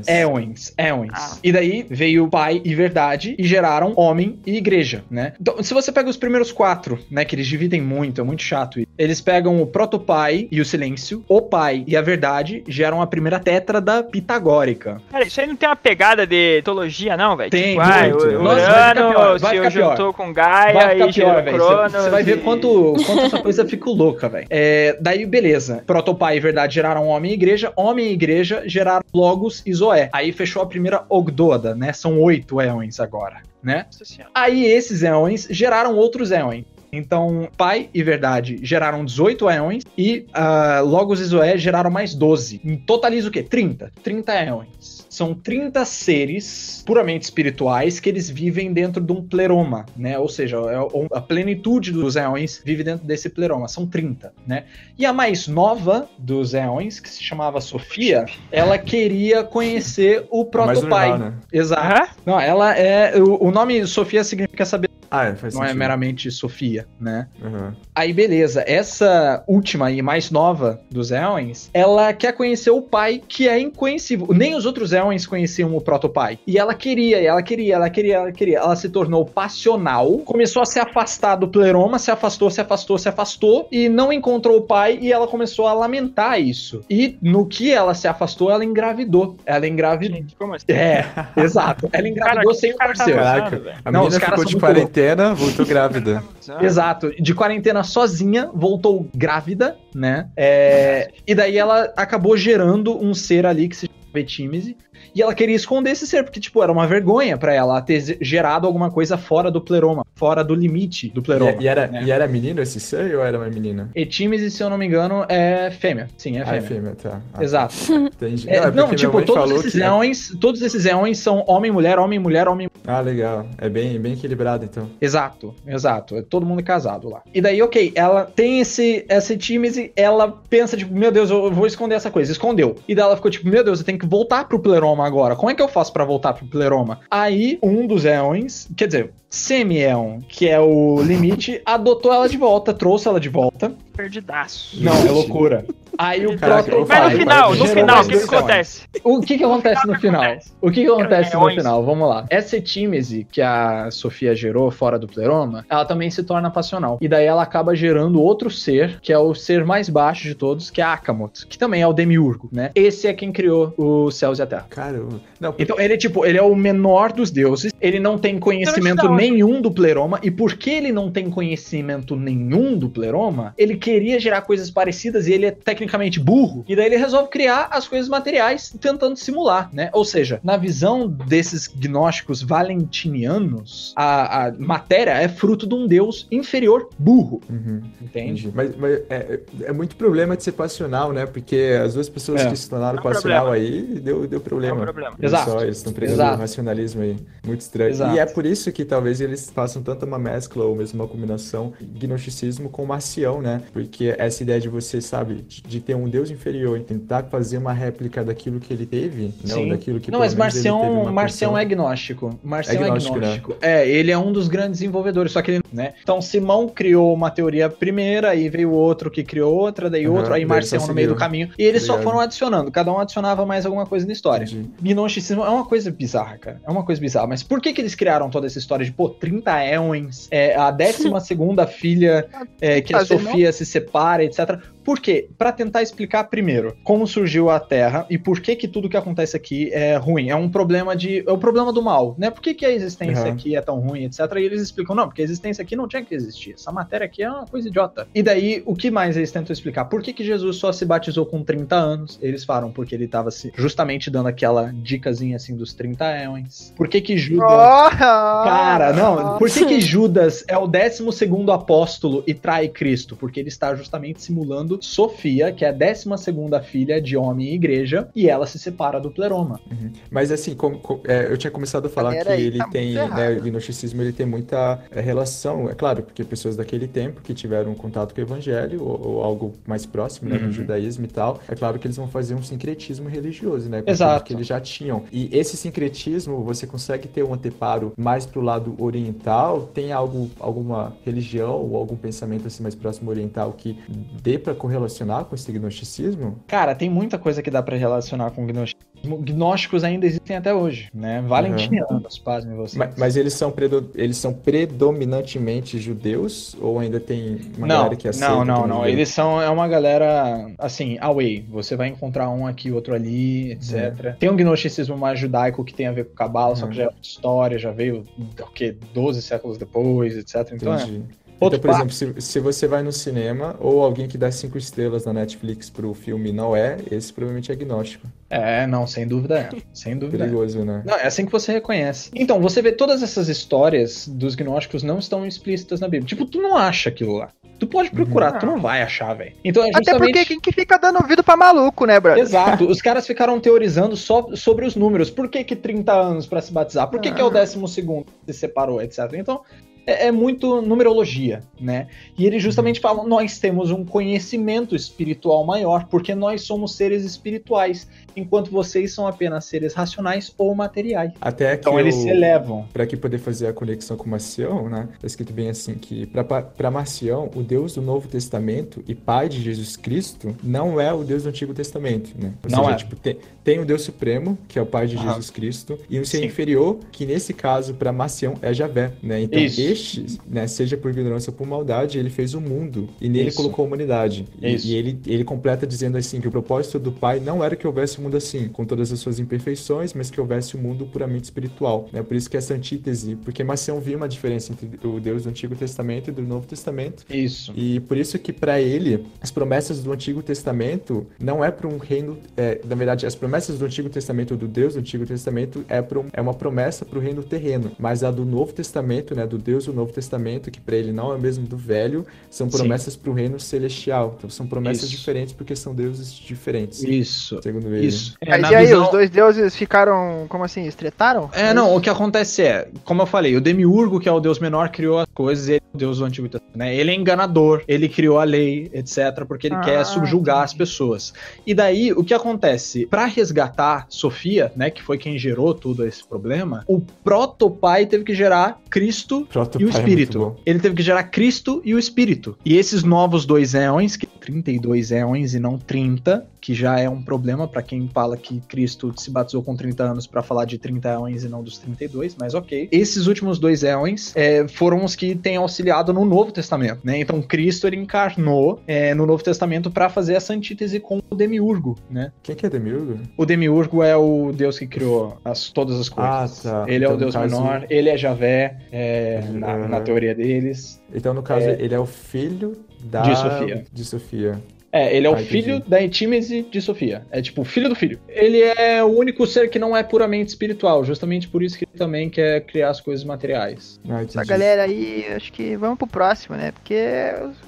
[SPEAKER 3] Éons, éons.
[SPEAKER 2] Ah.
[SPEAKER 3] E daí veio o pai e verdade e geraram homem e igreja, né? Então, se você pega os primeiros quatro, né, que eles dividem muito, é muito chato isso. Eles pegam o protopai e o silêncio, o pai e a verdade geram a primeira tétrada pitagórica.
[SPEAKER 2] Cara, isso aí não tem uma pegada de teologia, não, velho?
[SPEAKER 3] Tem,
[SPEAKER 2] tipo, ah,
[SPEAKER 1] muito.
[SPEAKER 2] o
[SPEAKER 3] Nossa, vai ficar pior,
[SPEAKER 2] Urano
[SPEAKER 3] vai
[SPEAKER 2] se
[SPEAKER 3] ficar pior.
[SPEAKER 2] juntou com Gaia
[SPEAKER 3] Vai ficar
[SPEAKER 2] e
[SPEAKER 3] pior.
[SPEAKER 2] Cronos.
[SPEAKER 3] Você vai ver quanto, quanto essa coisa fica louca, velho. É, daí, beleza. Protopai e verdade geraram homem e igreja. Homem e igreja geraram Logos e Zoé. Aí fechou a primeira Ogdoada, né? São oito éons agora, né? Aí esses éons geraram outros éons. Então, Pai e Verdade geraram 18 éons e ah, Logos e Zoé geraram mais 12. Em totaliza o quê? 30. 30 éons. São 30 seres puramente espirituais que eles vivem dentro de um pleroma, né? Ou seja, é a plenitude dos éons vive dentro desse pleroma. São 30, né? E a mais nova dos éons, que se chamava Sofia, ela queria conhecer o
[SPEAKER 1] É
[SPEAKER 3] protopai.
[SPEAKER 1] normal, né?
[SPEAKER 3] Exato.
[SPEAKER 2] Aham.
[SPEAKER 3] Não, ela é. O, o nome Sofia significa sabedoria.
[SPEAKER 1] Ah, é, faz
[SPEAKER 3] não é
[SPEAKER 1] sentido.
[SPEAKER 3] meramente Sofia, né?
[SPEAKER 1] Aham.
[SPEAKER 3] Aí, beleza, essa última e mais nova dos Elwens, ela quer conhecer o pai, que é inconhecível. Nem os outros Elwens conheciam o protopai. E ela queria, e ela queria, ela queria, ela queria. Ela se tornou passional, começou a se afastar do pleroma, se afastou, se afastou, se afastou, e não encontrou o pai, e ela começou a lamentar isso. E no que ela se afastou, ela engravidou. Ela engravidou.
[SPEAKER 2] Gente, como assim?
[SPEAKER 3] É, exato. Ela engravidou sem o
[SPEAKER 2] tá
[SPEAKER 3] parceiro.
[SPEAKER 2] pensando,
[SPEAKER 1] Caraca,
[SPEAKER 2] velho?
[SPEAKER 1] a
[SPEAKER 3] Não, os caras
[SPEAKER 1] ficou de
[SPEAKER 3] são muito
[SPEAKER 1] quarentena, voltou grávida.
[SPEAKER 3] Exato, de quarentena sozinha, voltou grávida, né? É, e daí ela acabou gerando um ser ali que se Vetímese. E ela queria esconder esse ser, porque, tipo, era uma vergonha pra ela ter gerado alguma coisa fora do pleroma, fora do limite do pleroma.
[SPEAKER 1] E, e era,
[SPEAKER 3] né?
[SPEAKER 1] e era menino esse ser ou era uma menina?
[SPEAKER 3] Etímese, se eu não me engano, é fêmea. Sim, é
[SPEAKER 1] Ah,
[SPEAKER 3] fêmea.
[SPEAKER 1] é fêmea, tá. Ah,
[SPEAKER 3] Exato.
[SPEAKER 1] Entendi.
[SPEAKER 3] É,
[SPEAKER 1] Não, é
[SPEAKER 3] não, tipo, todos esses,
[SPEAKER 1] que-
[SPEAKER 3] éons, todos esses éons são homem, mulher, homem, mulher, homem,
[SPEAKER 1] Ah, legal. É bem, bem equilibrado, então.
[SPEAKER 3] Exato, exato. É todo mundo casado lá. E daí, ok, ela tem esse, essa tímese, ela pensa, tipo, meu Deus, eu vou esconder essa coisa. Escondeu. E daí ela ficou tipo, meu Deus, eu tenho que voltar pro pleroma agora. Como é que eu faço pra voltar pro pleroma? Aí, um dos éons, quer dizer, semi-éon, que é o limite, adotou ela de volta, trouxe ela de volta.
[SPEAKER 2] Perdidaço.
[SPEAKER 3] Não, é loucura. Aí o
[SPEAKER 1] Caraca, eu
[SPEAKER 2] Mas no final,
[SPEAKER 1] vai,
[SPEAKER 2] no final, o que, que acontece?
[SPEAKER 3] O que que acontece no final? O que que acontece no final? Vamos lá. Essa etímese que a Sofia gerou fora do pleroma, ela também se torna passional. E daí ela acaba gerando outro ser, que é o ser mais baixo de todos, que é Akamot, que também é o demiurgo, né? Esse é quem criou os céus e a terra.
[SPEAKER 1] Caramba. Não,
[SPEAKER 3] Então ele, tipo, ele é o menor dos deuses, ele não tem conhecimento
[SPEAKER 2] Então,
[SPEAKER 3] nenhum do pleroma, e porque ele não tem conhecimento nenhum do pleroma, ele queria gerar coisas parecidas e ele é tecnicamente burro, e daí ele resolve criar as coisas materiais tentando simular, né? Ou seja, na visão desses gnósticos valentinianos, a, a matéria é fruto de um deus inferior burro,
[SPEAKER 1] Uhum.
[SPEAKER 3] entende?
[SPEAKER 1] Entendi. Mas, mas é, é muito problema de ser passional, né? Porque as duas pessoas
[SPEAKER 3] É.
[SPEAKER 1] que se tornaram
[SPEAKER 2] É um
[SPEAKER 1] passional
[SPEAKER 2] problema.
[SPEAKER 1] aí, deu, deu
[SPEAKER 2] É
[SPEAKER 1] problema.
[SPEAKER 2] um problema.
[SPEAKER 3] Exato.
[SPEAKER 1] Só, eles estão pregando
[SPEAKER 3] Exato.
[SPEAKER 1] um racionalismo aí. Muito estranho.
[SPEAKER 3] Exato.
[SPEAKER 1] E é por isso que talvez eles façam tanta uma mescla ou mesmo uma combinação gnosticismo com marcião, né? Porque essa ideia de você, sabe, de, de ter um deus inferior e tentar fazer uma réplica daquilo que ele teve, não
[SPEAKER 3] Sim.
[SPEAKER 1] daquilo que
[SPEAKER 3] Não, mas
[SPEAKER 1] menos ele teve
[SPEAKER 3] Marcião, Marcião
[SPEAKER 1] função.
[SPEAKER 3] é gnóstico. Marcião
[SPEAKER 1] É
[SPEAKER 3] é
[SPEAKER 1] gnóstico,
[SPEAKER 3] gnóstico.
[SPEAKER 1] né?
[SPEAKER 3] É, ele é um dos grandes desenvolvedores, só que ele, né? Então Simão criou uma teoria primeira, aí veio outro que criou outra, daí
[SPEAKER 1] Aham,
[SPEAKER 3] outro, aí Marcião
[SPEAKER 1] só
[SPEAKER 3] no meio do caminho. E eles só
[SPEAKER 1] Obrigado.
[SPEAKER 3] foram adicionando, cada um adicionava mais alguma coisa na história.
[SPEAKER 1] Entendi.
[SPEAKER 3] Gnosticismo é uma coisa bizarra, cara. É uma coisa bizarra. Mas por que que eles criaram toda essa história de, pô, 30 éons, é, a 12 segunda filha, é, que a Sofia se separa, etc. Por quê? Pra tentar explicar primeiro como surgiu a Terra e por que que tudo que acontece aqui é ruim. É um problema de... É o problema do mal, né? Por que que a existência
[SPEAKER 1] Uhum.
[SPEAKER 3] aqui é tão ruim, etc. E eles explicam, não, porque a existência aqui não tinha que existir. Essa matéria aqui é uma coisa idiota. E daí, o que mais eles tentam explicar? Por que que Jesus só se batizou com 30 anos? Eles falam porque ele tava se, justamente dando aquela dicasinha assim dos 30 éons. Por que que Judas... Cara, não. Por que, que Judas é o 12 apóstolo e trai Cristo? Porque ele está justamente simulando Sofia, que é a 12 filha de homem e igreja, e ela se separa do pleroma.
[SPEAKER 1] Uhum. Mas assim, como, co- é, eu tinha começado a falar que
[SPEAKER 6] aí
[SPEAKER 1] ele
[SPEAKER 6] tá
[SPEAKER 1] tem, né, o gnosticismo ele tem muita é, relação, é claro, porque pessoas daquele tempo que tiveram contato com o evangelho ou, ou algo mais próximo, né,
[SPEAKER 3] Uhum.
[SPEAKER 1] do judaísmo e tal, é claro que eles vão fazer um sincretismo religioso, né, com
[SPEAKER 3] Exato.
[SPEAKER 1] que eles já tinham. E esse sincretismo, você consegue ter um anteparo mais pro lado oriental, tem algo, alguma religião ou algum pensamento assim mais próximo oriental que dê para correlacionar com esse gnosticismo?
[SPEAKER 3] Cara, tem muita coisa que dá pra relacionar com gnosticismo. Gnósticos ainda existem até hoje, né? Valentinianos, pasmem vocês.
[SPEAKER 1] Mas, mas eles são predo- eles são predominantemente judeus ou ainda tem uma
[SPEAKER 3] não,
[SPEAKER 1] galera que aceita
[SPEAKER 3] não, não, não. Eles são é uma galera assim, away. Você vai encontrar um aqui, outro ali, etc. Tem um gnosticismo mais judaico que tem a ver com cabala, só
[SPEAKER 1] Uhum.
[SPEAKER 3] que já é outra história, já veio o quê? 12 séculos depois, etc. Então, é.
[SPEAKER 1] Entendi.
[SPEAKER 3] Outro
[SPEAKER 1] então, por exemplo, se, se você vai no cinema ou alguém que dá cinco estrelas na Netflix pro filme não é, esse provavelmente é agnóstico.
[SPEAKER 3] É, não, sem dúvida é. Sem dúvida é.
[SPEAKER 1] Perigoso, né?
[SPEAKER 3] Não, é assim que você reconhece. Então, você vê todas essas histórias dos gnósticos não estão explícitas na Bíblia. Tipo, tu não acha aquilo lá. Tu pode procurar,
[SPEAKER 2] Uhum.
[SPEAKER 3] tu não vai achar, velho. Então é
[SPEAKER 6] Até
[SPEAKER 3] justamente...
[SPEAKER 6] porque quem que fica dando ouvido pra maluco, né, brother?
[SPEAKER 3] Exato, os caras ficaram teorizando só sobre os números. Por que que 30 anos pra se batizar? Por que que é o décimo segundo que se separou, etc. Então, é, é muito numerologia, né? E eles justamente falam: nós temos um conhecimento espiritual maior, porque nós somos seres espirituais, enquanto vocês são apenas seres racionais ou materiais.
[SPEAKER 1] Até que
[SPEAKER 3] Então eles
[SPEAKER 1] eu-
[SPEAKER 3] se elevam.
[SPEAKER 1] Para aqui poder fazer a conexão com Marcião, né? Tá escrito bem assim que para Marcião, o Deus do Novo Testamento e Pai de Jesus Cristo não é o Deus do Antigo Testamento, né? Ou
[SPEAKER 3] Não
[SPEAKER 1] seja,
[SPEAKER 3] é.
[SPEAKER 1] tipo, tem, tem o Deus Supremo, que é o Pai de. Jesus Cristo, e um ser
[SPEAKER 3] Sim.
[SPEAKER 1] inferior, que nesse caso para Marcião é Javé, né? Então
[SPEAKER 3] Isso.
[SPEAKER 1] este, né, seja por ignorância ou por maldade, ele fez o mundo e nele
[SPEAKER 3] Isso.
[SPEAKER 1] colocou a humanidade. E,
[SPEAKER 3] Isso.
[SPEAKER 1] e ele ele completa dizendo assim que o propósito do Pai não era que houvesse um mundo assim, com todas as suas imperfeições, mas que houvesse um mundo puramente espiritual, né? Por isso que essa antítese, porque Marcião viu uma diferença entre o Deus do Antigo Testamento e do Novo Testamento,
[SPEAKER 3] Isso.
[SPEAKER 1] e por isso que para ele as promessas do Antigo Testamento não é para um reino, é, na verdade as promessas do Antigo Testamento do Deus do Antigo Testamento é para um, é uma promessa para o reino terreno, mas a do Novo Testamento, né, do Deus do Novo Testamento, que para ele não é o mesmo do Velho, são promessas para o reino celestial. Então são promessas
[SPEAKER 3] Isso.
[SPEAKER 1] diferentes porque são deuses diferentes.
[SPEAKER 3] Isso.
[SPEAKER 1] Segundo ele.
[SPEAKER 3] Isso. É,
[SPEAKER 6] Mas
[SPEAKER 3] na
[SPEAKER 6] e aí,
[SPEAKER 3] visão-
[SPEAKER 6] os dois deuses ficaram, como assim, estretaram?
[SPEAKER 3] É, não, o que acontece é, como eu falei, o Demiurgo, que é o deus menor, criou as coisas, ele é o deus do Antigo Testamento, né? Ele é enganador, ele criou a lei, etc, porque ele
[SPEAKER 6] Ah,
[SPEAKER 3] quer subjugar as pessoas. E daí, o que acontece? Pra resgatar Sofia, né, que foi quem gerou todo esse problema, o protopai teve que gerar Cristo
[SPEAKER 1] Proto
[SPEAKER 3] e o
[SPEAKER 1] é
[SPEAKER 3] Espírito.
[SPEAKER 1] bom.
[SPEAKER 3] ele teve que gerar Cristo e o Espírito. E esses novos dois éons, que 32 éons e não 30, que já é um problema pra quem fala que Cristo se batizou com 30 anos pra falar de 30 éons e não dos 32, mas ok. Esses últimos dois éons é, foram os que têm auxiliado no Novo Testamento, né? Então Cristo ele encarnou é, no Novo Testamento pra fazer essa antítese com o Demiurgo, né?
[SPEAKER 1] Quem que é Demiurgo?
[SPEAKER 3] O Demiurgo é o deus que criou as- todas as coisas.
[SPEAKER 1] Ah, tá.
[SPEAKER 3] Ele é
[SPEAKER 1] Então,
[SPEAKER 3] o
[SPEAKER 1] no
[SPEAKER 3] deus
[SPEAKER 1] caso-
[SPEAKER 3] menor, ele é Javé, é, na,
[SPEAKER 1] Aham.
[SPEAKER 3] na teoria deles.
[SPEAKER 1] Então, no caso,
[SPEAKER 3] É.
[SPEAKER 1] ele é o filho da...
[SPEAKER 3] De Sofia.
[SPEAKER 1] De Sofia.
[SPEAKER 3] É, ele é o
[SPEAKER 1] Ah, entendi.
[SPEAKER 3] filho da Etímese de Sofia. É tipo, o filho do filho. Ele é o único ser que não é puramente espiritual, justamente por isso que ele também quer criar as coisas materiais.
[SPEAKER 1] Ah,
[SPEAKER 6] Essa
[SPEAKER 1] entendi.
[SPEAKER 6] galera aí, acho que vamos pro próximo, né? Porque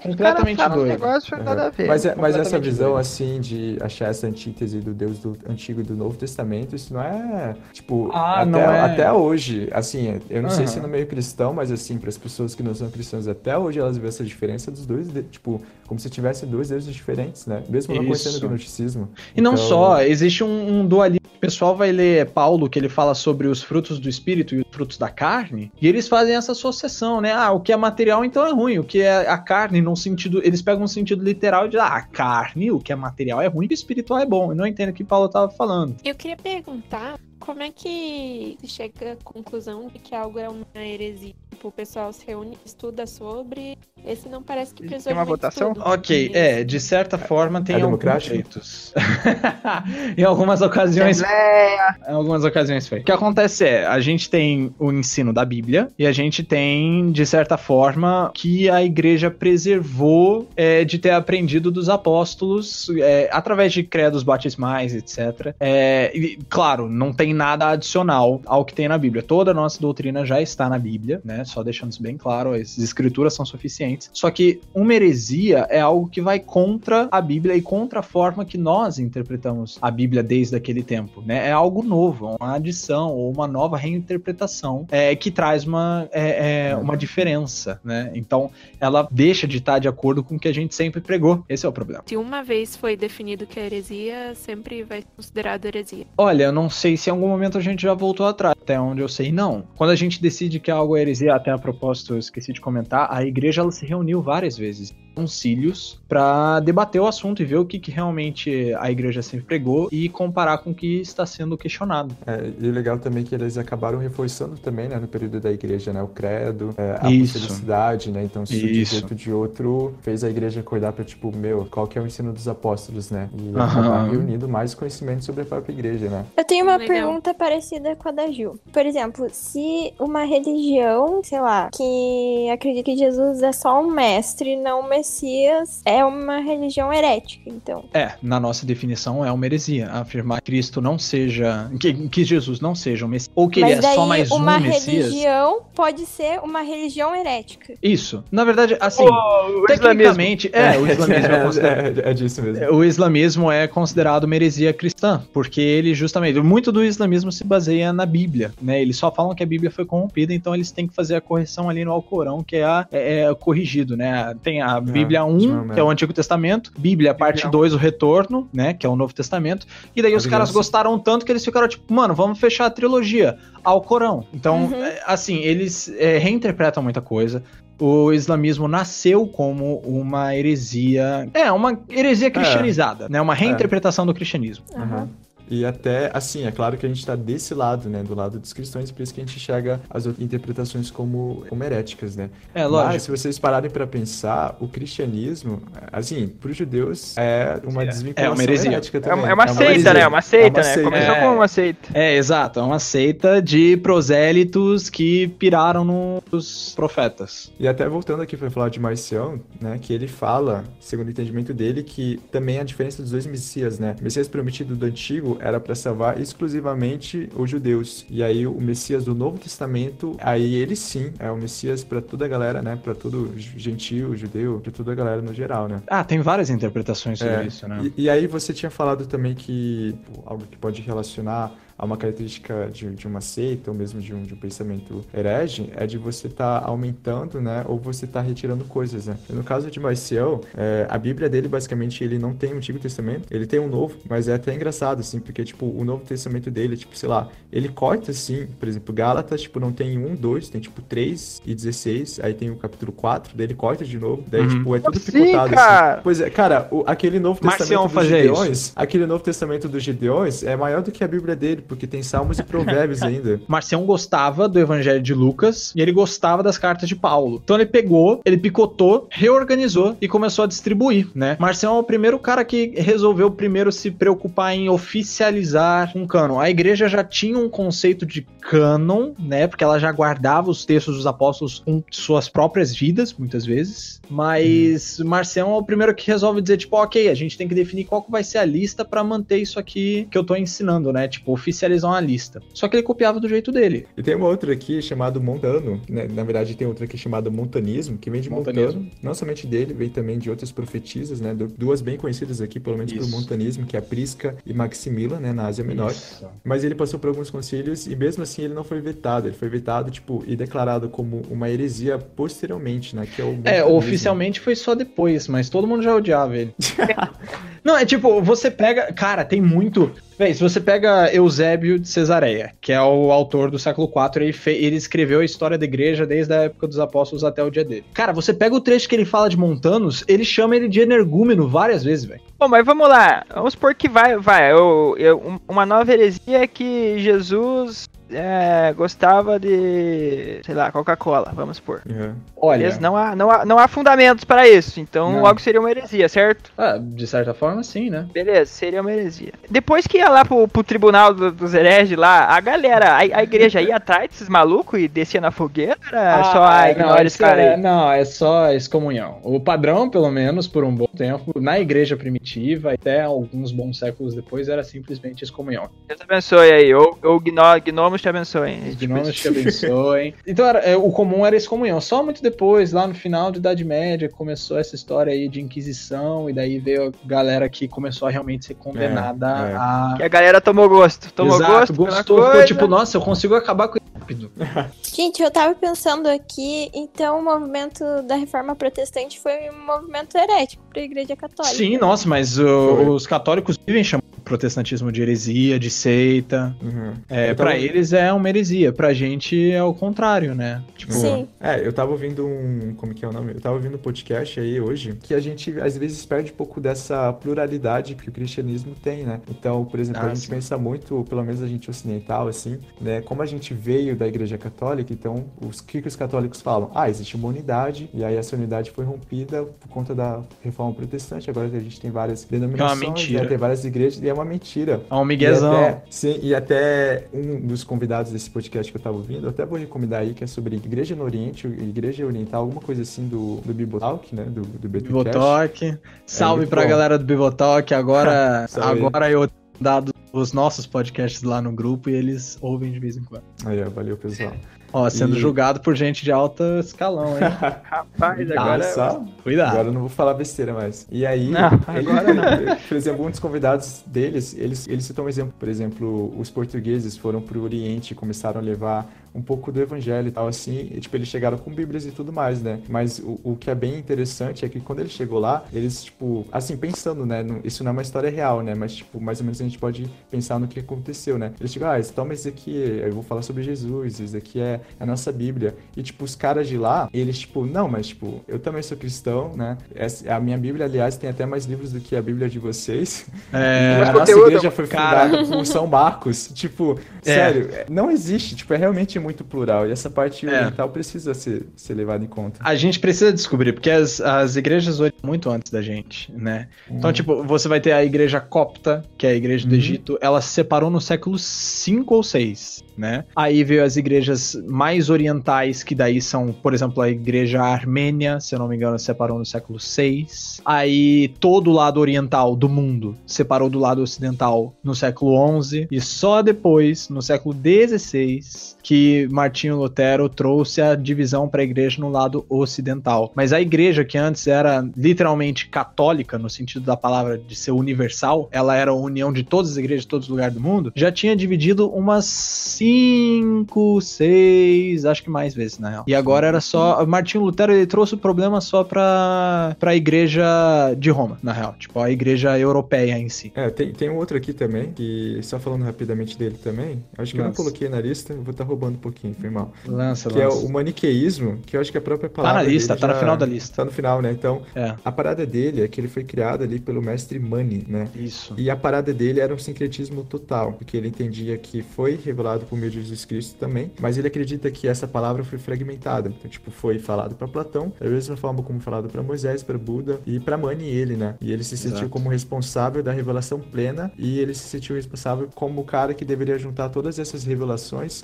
[SPEAKER 3] Completamente
[SPEAKER 6] uns
[SPEAKER 3] doido.
[SPEAKER 6] negócios nada a ver.
[SPEAKER 1] Mas, é- mas essa visão,
[SPEAKER 3] doido.
[SPEAKER 1] assim, de achar essa antítese do Deus do Antigo e do Novo Testamento, isso não é, tipo,
[SPEAKER 3] Ah,
[SPEAKER 1] até,
[SPEAKER 3] não é.
[SPEAKER 1] até hoje, assim, eu não sei se no meio cristão, mas, assim, para as pessoas que não são cristãs até hoje, elas veem essa diferença dos dois, de- tipo, como se tivessem dois deuses diferentes, né? Mesmo não conhecendo o gnosticismo.
[SPEAKER 3] E não
[SPEAKER 1] Então,
[SPEAKER 3] só, existe um, um dualismo. O pessoal vai ler Paulo, que ele fala sobre os frutos do espírito e os frutos da carne, e eles fazem essa associação, né? Ah, o que é material então é ruim, o que é a carne, num sentido. Eles pegam um sentido literal e dizem, ah, a carne, o que é material é ruim, o espiritual é bom. Eu não entendo o que Paulo estava falando.
[SPEAKER 4] Eu queria perguntar como é que se chega à conclusão de que algo é uma heresia? Tipo, o pessoal se reúne, estuda sobre. Esse não parece que precisou
[SPEAKER 6] Tem uma votação?
[SPEAKER 4] estudo.
[SPEAKER 3] Ok, é, de certa forma tem
[SPEAKER 1] É
[SPEAKER 3] alguns jeitos. em algumas ocasiões. Em algumas ocasiões foi. O que acontece é, a gente tem o ensino da Bíblia e a gente tem, de certa forma, que a igreja preservou é, de ter aprendido dos apóstolos é, através de credos batismais, etc. É, e, claro, não tem nada adicional ao que tem na Bíblia. Toda a nossa doutrina já está na Bíblia, né? Só deixando isso bem claro, as escrituras são suficientes. Só que uma heresia é algo que vai contra a Bíblia e contra a forma que nós interpretamos a Bíblia desde aquele tempo, né? É algo novo, uma adição ou uma nova reinterpretação é, que traz uma, é, é, uma diferença, né? Então, ela deixa de estar de acordo com o que a gente sempre pregou. Esse é o problema.
[SPEAKER 4] Se uma vez foi definido que é heresia, sempre vai ser considerado heresia.
[SPEAKER 3] Olha, eu não sei se em algum momento a gente já voltou atrás, até onde eu sei, não. Quando a gente decide que algo é heresia, até a propósito, eu esqueci de comentar, a igreja ela se reuniu várias vezes, concílios, para debater o assunto e ver o que, que realmente a igreja sempre pregou e comparar com o que está sendo questionado.
[SPEAKER 1] É, e o legal também é que eles acabaram reforçando também, né, no período da igreja, né, o credo, é, a apostolicidade, né, então se de um
[SPEAKER 3] Isso.
[SPEAKER 1] jeito ou de outro fez a igreja acordar para tipo, meu, qual que é o ensino dos apóstolos, né, e acabar reunindo mais conhecimento sobre a própria igreja, né.
[SPEAKER 5] Eu tenho uma
[SPEAKER 4] Legal.
[SPEAKER 5] pergunta parecida com a da Gil. Por exemplo, se uma religião, sei lá, que acredita que Jesus é só um mestre, não uma Messias é uma religião herética, então.
[SPEAKER 3] É, na nossa definição é uma heresia. Afirmar que Cristo não seja. Que, que Jesus não seja um Messias. Ou que
[SPEAKER 5] Mas
[SPEAKER 3] ele é
[SPEAKER 5] daí
[SPEAKER 3] só mais um
[SPEAKER 5] uma
[SPEAKER 3] Messias.
[SPEAKER 5] religião pode ser uma religião herética.
[SPEAKER 3] Isso. Na verdade, assim.
[SPEAKER 2] o
[SPEAKER 3] tecnicamente, é, o islamismo é, considerado.
[SPEAKER 1] é, é disso mesmo.
[SPEAKER 3] O islamismo é considerado uma heresia cristã, porque ele justamente, muito do islamismo se baseia na Bíblia, né? Eles só falam que a Bíblia foi corrompida, então eles têm que fazer a correção ali no Alcorão, que é, a- é- é corrigido, né? Tem a Bíblia 1,
[SPEAKER 1] Ismael.
[SPEAKER 3] que é o Antigo Testamento, Bíblia, parte 2, o Retorno, né? Que é o Novo Testamento, e daí os caras gostaram tanto que eles ficaram tipo, mano, vamos fechar a trilogia, Alcorão. Então,
[SPEAKER 5] Uhum.
[SPEAKER 3] é, assim, eles é, reinterpretam muita coisa. O islamismo nasceu como uma heresia. É, uma heresia cristianizada, né? Uma reinterpretação do cristianismo.
[SPEAKER 1] Aham. E até, assim, é claro que a gente tá desse lado, né? Do lado dos cristãos, por isso que a gente enxerga as outras interpretações como, como heréticas, né?
[SPEAKER 3] É,
[SPEAKER 1] Mas,
[SPEAKER 3] lógico.
[SPEAKER 1] se vocês pararem pra pensar, o cristianismo, assim, pros judeus, é uma
[SPEAKER 3] É,
[SPEAKER 1] desvinculação
[SPEAKER 3] é uma heresia.
[SPEAKER 1] herética
[SPEAKER 2] É
[SPEAKER 1] também.
[SPEAKER 2] uma, é uma seita,
[SPEAKER 1] heresia.
[SPEAKER 2] né? É uma seita,
[SPEAKER 1] É uma
[SPEAKER 2] né?
[SPEAKER 1] seita.
[SPEAKER 2] Começou
[SPEAKER 3] É.
[SPEAKER 2] como uma seita.
[SPEAKER 3] É, exato. É uma seita de prosélitos que piraram nos profetas.
[SPEAKER 1] E até voltando aqui para falar de Marcião, né, que ele fala, segundo o entendimento dele, que também a diferença dos dois Messias, né? O Messias prometido do Antigo era para salvar exclusivamente os judeus. E aí o Messias do Novo Testamento, aí ele sim é o Messias para toda a galera, né? Para todo gentil, judeu, para toda a galera no geral, né?
[SPEAKER 3] Ah, tem várias interpretações sobre
[SPEAKER 1] É,
[SPEAKER 3] isso, né?
[SPEAKER 1] E, e aí você tinha falado também que algo que pode relacionar a uma característica de, de uma seita ou mesmo de um, de um pensamento herege é de você estar aumentando, né? Ou você estar retirando coisas, né? No caso de Marcial, é, a Bíblia dele basicamente ele não tem o Antigo Testamento, ele tem um Novo, mas é até engraçado assim, porque tipo o Novo Testamento dele, tipo sei lá, ele corta assim, por exemplo, Gálatas tipo não tem um, dois, tem tipo 3 e 16, aí tem o capítulo 4, daí ele corta de novo, daí
[SPEAKER 3] Uhum.
[SPEAKER 1] tipo é tudo
[SPEAKER 2] Sim,
[SPEAKER 1] picotado assim.
[SPEAKER 2] cara.
[SPEAKER 1] Pois é, cara, o- aquele Novo
[SPEAKER 3] Marcião
[SPEAKER 1] Testamento dos
[SPEAKER 3] fazia isso.
[SPEAKER 1] Gideões, aquele Novo Testamento dos Gideões é maior do que a Bíblia dele, porque tem Salmos e Provérbios ainda.
[SPEAKER 3] Marcião gostava do Evangelho de Lucas e ele gostava das cartas de Paulo. Então ele pegou, ele picotou, reorganizou e começou a distribuir, né? Marcião é o primeiro cara que resolveu primeiro se preocupar em oficializar um cânon. A igreja já tinha um conceito de cânon, né? Porque ela já guardava os textos dos apóstolos com suas próprias vidas, muitas vezes. Mas Marcião é o primeiro que resolve dizer, tipo, ok, a gente tem que definir qual vai ser a lista pra manter isso aqui que eu tô ensinando, né? Tipo, oficializar uma lista. Só que ele copiava do jeito dele.
[SPEAKER 1] E tem uma outra aqui chamada Montano, né? na verdade tem outra aqui chamada Montanismo, que vem de
[SPEAKER 3] Montanismo.
[SPEAKER 1] Montano, não somente dele, vem também de outras profetisas, né? Du- Duas bem conhecidas aqui, pelo menos
[SPEAKER 3] Isso.
[SPEAKER 1] pelo Montanismo, que é a Prisca e Maximila, né? Na Ásia Menor.
[SPEAKER 3] Isso.
[SPEAKER 1] Mas ele passou por alguns concílios e mesmo assim ele não foi vetado. Ele foi vetado, tipo, e declarado como uma heresia posteriormente, né? Que é o
[SPEAKER 3] É, oficialmente foi só depois, mas todo mundo já odiava ele. Não, é tipo, você pega. Cara, tem muito. Véi, se você pega Eusébio de Cesareia, que é o autor do século IV, ele, ele escreveu a história da igreja desde a época dos apóstolos até o dia dele. Cara, você pega o trecho que ele fala de Montanos, ele chama ele de energúmeno várias vezes, velho.
[SPEAKER 2] Bom, mas vamos lá. Vamos supor que vai, vai. Eu, eu- um- uma nova heresia é que Jesus é, gostava de, sei lá, Coca-Cola, vamos supor.
[SPEAKER 1] Uhum.
[SPEAKER 3] Olha.
[SPEAKER 2] Não há, não, há, não há fundamentos para isso, então
[SPEAKER 3] Não.
[SPEAKER 2] logo seria uma heresia, certo?
[SPEAKER 3] Ah, de certa forma, sim, né?
[SPEAKER 2] Beleza, seria uma heresia. Depois que ia lá pro, pro tribunal do- dos hereges lá, a galera, a, a igreja ia atrás desses malucos e descia na fogueira? Era só,
[SPEAKER 3] Ah,
[SPEAKER 2] ai,
[SPEAKER 3] não,
[SPEAKER 2] ignora esse cara
[SPEAKER 3] é-
[SPEAKER 2] aí.
[SPEAKER 3] Não, é só excomunhão. O padrão, pelo menos, por um bom tempo, na igreja primitiva, até alguns bons séculos depois, era simplesmente excomunhão.
[SPEAKER 2] Deus abençoe aí, ou, ou gno- gnomos te abençoem.
[SPEAKER 3] Os gnomos te abençoem. Então, era- é, o comum era excomunhão. Só muito depois, lá no final da Idade Média, começou essa história aí de Inquisição, e daí veio a galera que começou a realmente ser condenada
[SPEAKER 1] É, é.
[SPEAKER 3] a.
[SPEAKER 2] Que a galera tomou gosto. Tomou
[SPEAKER 3] Exato,
[SPEAKER 2] gosto,
[SPEAKER 3] gostou, ficou tipo, nossa, eu consigo acabar com isso rápido.
[SPEAKER 5] Gente, eu tava pensando aqui, então o movimento da reforma protestante foi um movimento herético pra igreja católica.
[SPEAKER 3] Sim, nossa, mas o- os católicos vivem chamando protestantismo de heresia, de seita.
[SPEAKER 1] Uhum.
[SPEAKER 3] É,
[SPEAKER 1] tava-
[SPEAKER 3] eles é uma heresia, pra gente é o contrário, né? Tipo,
[SPEAKER 5] Sim.
[SPEAKER 1] É, eu tava ouvindo um. Como que é o nome? Eu tava ouvindo um podcast aí hoje que a gente às vezes perde um pouco dessa pluralidade que o cristianismo tem, né? Então, por exemplo,
[SPEAKER 3] Ah,
[SPEAKER 1] a gente
[SPEAKER 3] sim.
[SPEAKER 1] pensa muito, pelo menos a gente ocidental, assim, né? Como a gente veio da igreja católica, então, os que, que os católicos falam? Ah, existe uma unidade, e aí essa unidade foi rompida por conta da reforma protestante. Agora a gente tem várias denominações,
[SPEAKER 3] mentira.
[SPEAKER 1] né? tem várias igrejas, e é uma uma mentira.
[SPEAKER 3] É um
[SPEAKER 1] E
[SPEAKER 3] miguezão.
[SPEAKER 1] até, sim, e até um dos convidados desse podcast que eu tava ouvindo, eu até vou recomendar aí, que é sobre Igreja no Oriente, Igreja Oriental, alguma coisa assim do, do Bibotalk, né? Do, do BTcast.
[SPEAKER 3] Bibotalk. Salve
[SPEAKER 1] muito
[SPEAKER 3] pra
[SPEAKER 1] bom.
[SPEAKER 3] galera do Bibotalk. Agora, agora eu dado os nossos podcasts lá no grupo e eles ouvem de vez em quando.
[SPEAKER 1] Aí, valeu, pessoal.
[SPEAKER 3] Ó, sendo
[SPEAKER 1] E-
[SPEAKER 3] julgado por gente de alto escalão, hein?
[SPEAKER 2] Rapaz, agora.
[SPEAKER 1] só?
[SPEAKER 3] Cuidado.
[SPEAKER 1] Agora eu não vou falar besteira mais. E aí,
[SPEAKER 2] Não,
[SPEAKER 1] ele-
[SPEAKER 2] agora não.
[SPEAKER 1] por exemplo, um dos convidados deles, eles, eles citam um exemplo. Por exemplo, os portugueses foram pro Oriente e começaram a levar um pouco do evangelho e tal, assim. E, tipo, eles chegaram com bíblias e tudo mais, né? Mas o, o que é bem interessante é que quando ele chegou lá, eles, tipo, assim, pensando, né? isso não é uma história real, né? Mas, tipo, mais ou menos a gente pode pensar no que aconteceu, né? Eles chegam, ah, toma isso aqui, eu vou falar sobre Jesus, isso aqui é a nossa Bíblia. E, tipo, os caras de lá, eles, tipo, não, mas, tipo, eu também sou cristão, né? Essa, a minha Bíblia, aliás, tem até mais livros do que a Bíblia de vocês.
[SPEAKER 3] É,
[SPEAKER 1] a nossa igreja foi
[SPEAKER 3] cara.
[SPEAKER 1] fundada por São Marcos. Tipo,
[SPEAKER 3] É.
[SPEAKER 1] sério, não existe. Tipo, é realmente muito plural. E essa parte
[SPEAKER 3] É.
[SPEAKER 1] oriental precisa ser, ser levada em conta.
[SPEAKER 3] A gente precisa descobrir, porque as, as igrejas orientam muito antes da gente, né? Então, tipo, você vai ter a igreja copta, que é a igreja do
[SPEAKER 1] Uhum.
[SPEAKER 3] Egito, ela se separou no século 5 ou 6, né? Aí veio as igrejas mais orientais, que daí são, por exemplo, a igreja armênia, se eu não me engano, se separou no século 6. Aí todo o lado oriental do mundo separou do lado ocidental no século 11 e só depois, no século 16, que Martinho Lutero trouxe a divisão para a igreja no lado ocidental. Mas a igreja que antes era literalmente católica no sentido da palavra de ser universal, ela era a união de todas as igrejas de todos os lugares do mundo, já tinha dividido umas cinco, seis, acho que mais vezes na real. E agora era só Martinho Lutero ele trouxe o problema só para a igreja de Roma, na real, tipo a igreja europeia em si.
[SPEAKER 1] É, tem, tem um outro aqui também, que só falando rapidamente dele também, acho que eu não coloquei na lista, vou estar roubando um pouquinho, foi mal.
[SPEAKER 3] Lança,
[SPEAKER 1] Que é
[SPEAKER 3] lança.
[SPEAKER 1] o maniqueísmo, que eu acho que a própria
[SPEAKER 3] Tá
[SPEAKER 1] palavra.
[SPEAKER 3] na lista, tá no
[SPEAKER 1] já-
[SPEAKER 3] final da lista.
[SPEAKER 1] Tá no final, né? Então,
[SPEAKER 3] É,
[SPEAKER 1] a parada dele é que ele foi criado ali pelo mestre Mani, né?
[SPEAKER 3] isso.
[SPEAKER 1] E a parada dele era um sincretismo total, porque ele entendia que foi revelado por meio de Jesus Cristo também, mas ele acredita que essa palavra foi fragmentada. Então, tipo, foi falado para Platão, da mesma forma como falado para Moisés, para Buda e para Mani ele, né? E ele se sentiu
[SPEAKER 3] Exato.
[SPEAKER 1] como responsável da revelação plena e ele se sentiu responsável como o cara que deveria juntar todas essas revelações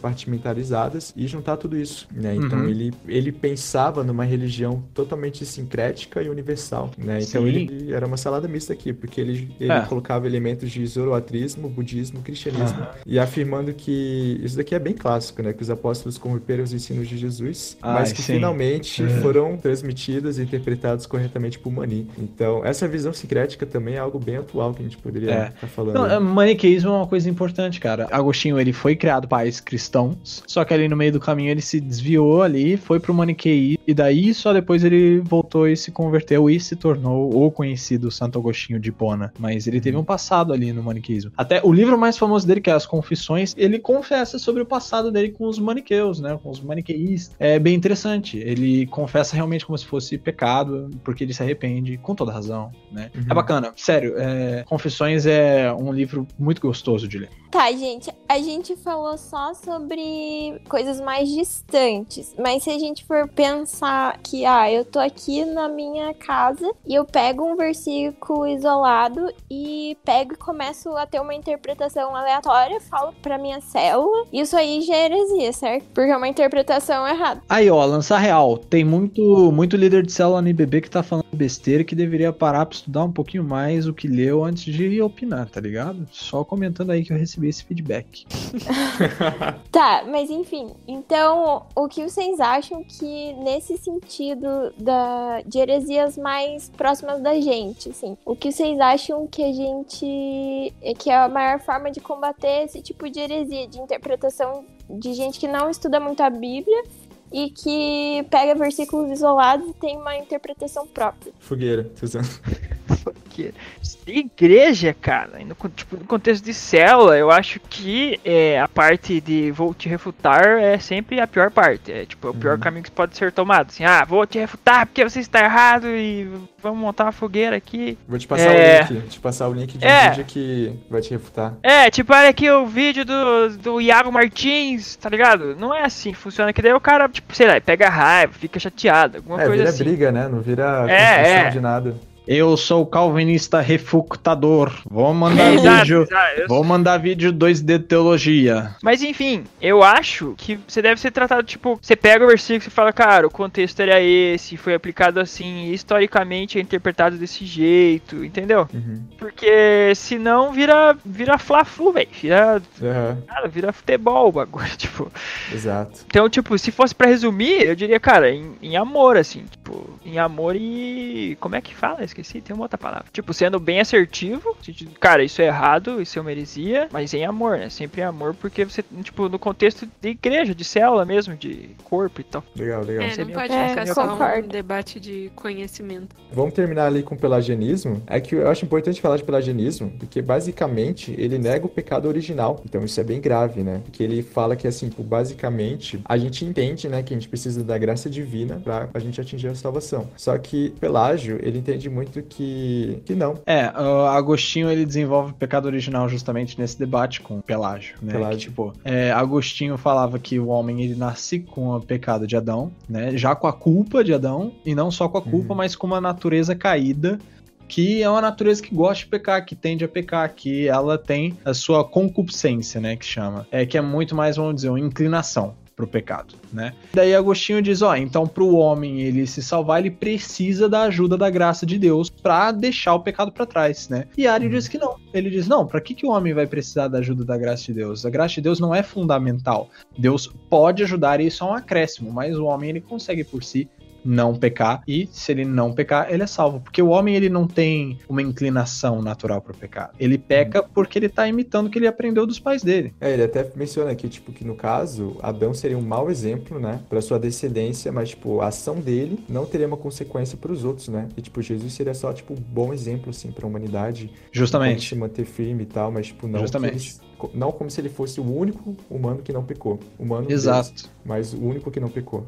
[SPEAKER 1] e juntar tudo isso, né? Então,
[SPEAKER 3] Uhum.
[SPEAKER 1] ele, ele pensava numa religião totalmente sincrética e universal, né? Então,
[SPEAKER 3] Sim.
[SPEAKER 1] ele era uma salada mista aqui, porque ele, ele
[SPEAKER 3] É.
[SPEAKER 1] colocava elementos de zoroatrismo, budismo, cristianismo, e afirmando que isso daqui é bem clássico, né? Que os apóstolos corromperam os ensinos de Jesus,
[SPEAKER 3] Ai,
[SPEAKER 1] mas que
[SPEAKER 3] sim.
[SPEAKER 1] finalmente
[SPEAKER 3] É.
[SPEAKER 1] foram transmitidos e interpretados corretamente por Mani. Então, essa visão sincrética também é algo bem atual que a gente poderia
[SPEAKER 3] É.
[SPEAKER 1] estar falando.
[SPEAKER 3] Não, é, maniqueísmo é uma coisa importante, cara. Agostinho, ele foi criado pais cristãos, só que ali no meio do caminho ele se desviou ali, foi pro maniqueísmo, e daí só depois ele voltou e se converteu e se tornou o conhecido Santo Agostinho de Hipona. Mas ele teve um passado ali no maniqueísmo. Até o livro mais famoso dele, que é As Confissões, ele confessa sobre o passado dele com os maniqueus, né, com os maniqueístas. É bem interessante. Ele confessa realmente como se fosse pecado, porque ele se arrepende, com toda razão, né.
[SPEAKER 1] Uhum.
[SPEAKER 3] É bacana, sério, é, Confissões é um livro muito gostoso de ler.
[SPEAKER 5] Tá, gente, a gente falou só sobre coisas mais distantes, mas se a gente for pensar que, ah, eu tô aqui na minha casa e eu pego um versículo isolado e pego e começo a ter uma interpretação aleatória, falo pra minha célula, isso aí já é heresia, certo? Porque é uma interpretação errada.
[SPEAKER 3] Aí, ó, lançar real. Tem muito, muito líder de célula no IBB que tá falando besteira que deveria parar pra estudar um pouquinho mais o que leu antes de opinar, tá ligado? Só comentando aí que eu recebi esse feedback.
[SPEAKER 5] Tá, mas enfim, então o que vocês acham que nesse sentido da, de heresias mais próximas da gente, assim, o que vocês acham que a gente que é a maior forma de combater esse tipo de heresia, de interpretação de gente que não estuda muito a Bíblia e que pega versículos isolados e tem uma interpretação própria?
[SPEAKER 1] Fogueira, Suzano.
[SPEAKER 2] Porque igreja, cara, no, tipo, no contexto de célula, eu acho que é, a parte de vou te refutar é sempre a pior parte. É tipo, é o pior
[SPEAKER 1] Uhum.
[SPEAKER 2] caminho que pode ser tomado. Assim, ah, vou te refutar porque você está errado e vamos montar uma fogueira aqui.
[SPEAKER 1] Vou te passar
[SPEAKER 2] É.
[SPEAKER 1] o link. Vou te passar o link de um
[SPEAKER 2] É.
[SPEAKER 1] vídeo que vai te refutar.
[SPEAKER 2] É, tipo, olha aqui o vídeo do, do Iago Martins, tá ligado? Não é assim que funciona, que daí o cara, tipo, sei lá, pega raiva, fica chateado, alguma
[SPEAKER 1] é,
[SPEAKER 2] coisa
[SPEAKER 1] vira
[SPEAKER 2] assim.
[SPEAKER 1] briga, né? Não vira
[SPEAKER 2] É, é.
[SPEAKER 1] de nada.
[SPEAKER 3] Eu sou o calvinista refutador. Vou mandar
[SPEAKER 2] É, exato,
[SPEAKER 3] vídeo.
[SPEAKER 2] exato,
[SPEAKER 3] Vou mandar vídeo 2D de teologia.
[SPEAKER 2] Mas enfim, eu acho que você deve ser tratado, tipo, você pega o versículo e fala, cara, o contexto era esse, foi aplicado assim, historicamente é interpretado desse jeito, entendeu?
[SPEAKER 1] Uhum.
[SPEAKER 2] Porque senão vira, vira fla-flu, velho. Vira,
[SPEAKER 1] Aham,
[SPEAKER 2] cara, vira futebol o bagulho, tipo.
[SPEAKER 1] exato.
[SPEAKER 2] Então, tipo, se fosse pra resumir, eu diria, cara, em, em amor, assim, tipo, em amor e. Como é que fala? Esqueci, tem uma outra palavra. Tipo, sendo bem assertivo, cara, isso é errado, isso é uma heresia, mas em amor, né? Sempre em amor, porque você, tipo, no contexto de igreja, de célula mesmo, de corpo e tal.
[SPEAKER 1] Legal, legal.
[SPEAKER 4] É,
[SPEAKER 2] é
[SPEAKER 4] não pode
[SPEAKER 5] é,
[SPEAKER 4] ficar só um debate de conhecimento.
[SPEAKER 1] Vamos terminar ali com o pelagianismo. É que eu acho importante falar de pelagianismo, porque basicamente ele nega o pecado original. Então isso é bem grave, né? Porque ele fala que assim, basicamente, a gente entende, né, que a gente precisa da graça divina pra a gente atingir a salvação. Só que Pelágio, ele entende muito que que não.
[SPEAKER 3] É, o Agostinho ele desenvolve o pecado original justamente nesse debate com Pelágio, né?
[SPEAKER 1] Pelágio.
[SPEAKER 3] Que, tipo, é, Agostinho falava que o homem ele nasce com o pecado de Adão, né? Já com a culpa de Adão e não só com a culpa,
[SPEAKER 1] Uhum.
[SPEAKER 3] mas com uma natureza caída que é uma natureza que gosta de pecar, que tende a pecar, que ela tem a sua concupiscência, né, que chama. É que é muito mais, vamos dizer, uma inclinação pro pecado, né? Daí Agostinho diz, ó, então pro homem ele se salvar, ele precisa da ajuda da graça de Deus pra deixar o pecado pra trás, né? E Ari
[SPEAKER 1] Uhum.
[SPEAKER 3] diz que não. Ele diz, não, pra que que o homem vai precisar da ajuda da graça de Deus? A graça de Deus não é fundamental. Deus pode ajudar e isso é um acréscimo, mas o homem ele consegue por si não pecar e se ele não pecar, ele é salvo, porque o homem ele não tem uma inclinação natural pro pecado. Ele peca porque ele tá imitando o que ele aprendeu dos pais dele.
[SPEAKER 1] É, ele até menciona aqui, tipo, que no caso, Adão seria um mau exemplo, né, pra sua descendência, mas, tipo, a ação dele não teria uma consequência pros outros, né? E, tipo, Jesus seria só, tipo, um bom exemplo, assim, pra humanidade. Como
[SPEAKER 3] Justamente.
[SPEAKER 1] se manter firme e tal, mas, tipo, não,
[SPEAKER 3] Justamente.
[SPEAKER 1] Não como se ele fosse o único humano que não pecou. Humano Deus,
[SPEAKER 3] Exato.
[SPEAKER 1] mas o único que não pecou.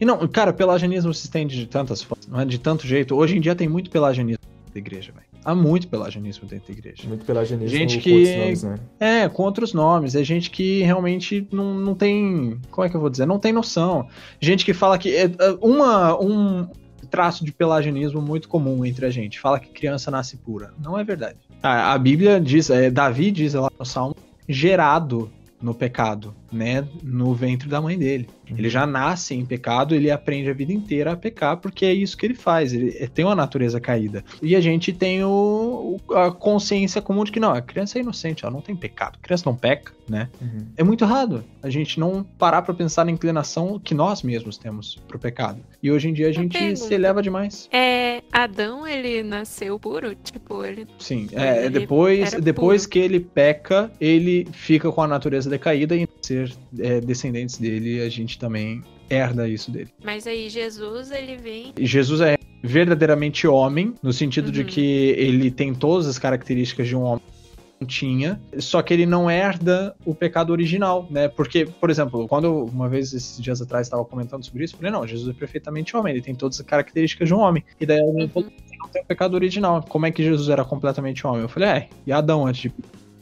[SPEAKER 3] E não, cara, pelagianismo se estende de tantas formas, é de tanto jeito. Hoje em dia tem muito pelagianismo dentro da igreja, velho. Há muito pelagianismo dentro da igreja.
[SPEAKER 1] Muito pelagianismo
[SPEAKER 3] Gente
[SPEAKER 1] com
[SPEAKER 3] que-
[SPEAKER 1] outros nomes, né?
[SPEAKER 3] É, com outros nomes. É gente que realmente não, não tem. Como é que eu vou dizer? Não tem noção. Gente que fala que. é, é, uma, um traço de pelagianismo muito comum entre a gente. Fala que criança nasce pura. Não é verdade. A, a Bíblia diz, é, Davi diz lá no Salmo, gerado no pecado, né? No ventre da mãe dele. Ele já nasce em pecado, ele aprende a vida inteira a pecar, porque é isso que ele faz. Ele é- tem uma natureza caída. E a gente tem o, a consciência comum de que não, a criança é inocente, ela não tem pecado. A criança não peca, né?
[SPEAKER 1] Uhum.
[SPEAKER 3] É muito errado a gente não parar pra pensar na inclinação que nós mesmos temos pro pecado. E hoje em dia a gente
[SPEAKER 4] pergunta.
[SPEAKER 3] se eleva demais.
[SPEAKER 4] É, Adão, ele nasceu puro? Tipo, ele.
[SPEAKER 3] Sim, é,
[SPEAKER 4] Ele
[SPEAKER 3] depois, depois
[SPEAKER 4] puro.
[SPEAKER 3] que ele peca, ele fica com a natureza decaída e ser é, descendentes dele, a gente também herda isso dele.
[SPEAKER 4] Mas aí Jesus, ele vem.
[SPEAKER 3] Jesus é verdadeiramente homem, no sentido de
[SPEAKER 4] Uhum.
[SPEAKER 3] que ele tem todas as características de um homem que não tinha, só que ele não herda o pecado original, né? Porque, por exemplo, quando eu, uma vez esses dias atrás estava comentando sobre isso, eu falei, não, Jesus é perfeitamente homem, ele tem todas as características de um homem. E daí alguém falou, "Ele não tem o pecado original. Como é que Jesus era completamente homem? Eu falei, é, e Adão antes de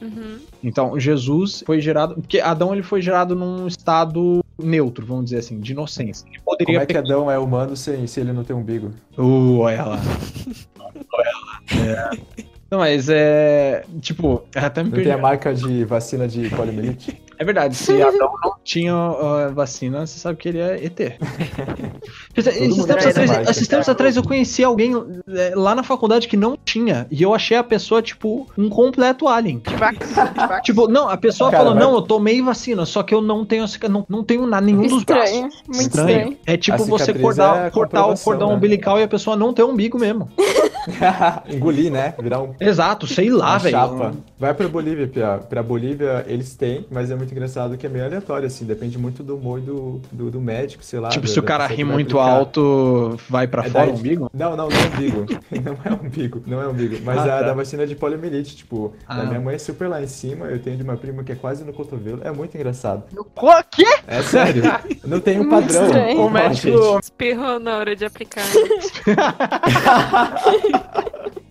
[SPEAKER 4] Uhum.
[SPEAKER 3] então, Jesus foi gerado. Porque Adão ele foi gerado num estado neutro, vamos dizer assim, de inocência. Ele
[SPEAKER 1] Como
[SPEAKER 3] poderia
[SPEAKER 1] é que Adão é humano sem, se ele não tem umbigo?
[SPEAKER 3] Uh, olha lá. olha lá. É. Não, mas é. Tipo, até me
[SPEAKER 1] Não
[SPEAKER 3] perdi.
[SPEAKER 1] tem a marca de vacina de poliomielite?
[SPEAKER 3] É verdade, se Adão não tinha uh, vacina, você sabe que ele é ET. esses tempos atrás,
[SPEAKER 1] marca.
[SPEAKER 3] esses tempos atrás eu conheci alguém é, lá na faculdade que não tinha. E eu achei a pessoa, tipo, um completo alien. Tipo, não, a pessoa
[SPEAKER 1] Cara,
[SPEAKER 3] falou,
[SPEAKER 1] mas-
[SPEAKER 3] não, eu tomei vacina, só que eu não tenho, não, não tenho nada, nenhum dos braços.
[SPEAKER 5] Estranho, muito estranho.
[SPEAKER 3] É tipo você cortar,
[SPEAKER 1] é
[SPEAKER 3] cortar o cordão
[SPEAKER 1] né?
[SPEAKER 3] umbilical e a pessoa não ter umbigo mesmo.
[SPEAKER 1] Engolir, né? Virar um
[SPEAKER 3] Exato, sei lá, velho.
[SPEAKER 1] chapa. Vai pra Bolívia, Pia. Pra Bolívia eles têm, mas é muito engraçado que é meio aleatório, assim. Depende muito do humor do, do, do médico, sei lá.
[SPEAKER 3] Tipo,
[SPEAKER 1] da-
[SPEAKER 3] se o cara ri muito
[SPEAKER 1] aplicar.
[SPEAKER 3] alto, vai pra
[SPEAKER 1] É
[SPEAKER 3] fora o umbigo?
[SPEAKER 1] Não, não, não é umbigo. não é umbigo, não é umbigo. Mas
[SPEAKER 3] Ah,
[SPEAKER 1] a
[SPEAKER 3] tá.
[SPEAKER 1] da vacina de poliomielite, tipo,
[SPEAKER 3] Ah.
[SPEAKER 1] minha mãe é super lá em cima, eu tenho de uma prima que é quase no cotovelo. É muito engraçado.
[SPEAKER 6] O quê?
[SPEAKER 1] É sério. Não tem um
[SPEAKER 5] Muito
[SPEAKER 1] padrão.
[SPEAKER 6] O médico-
[SPEAKER 1] gente.
[SPEAKER 4] Espirrou na hora de aplicar.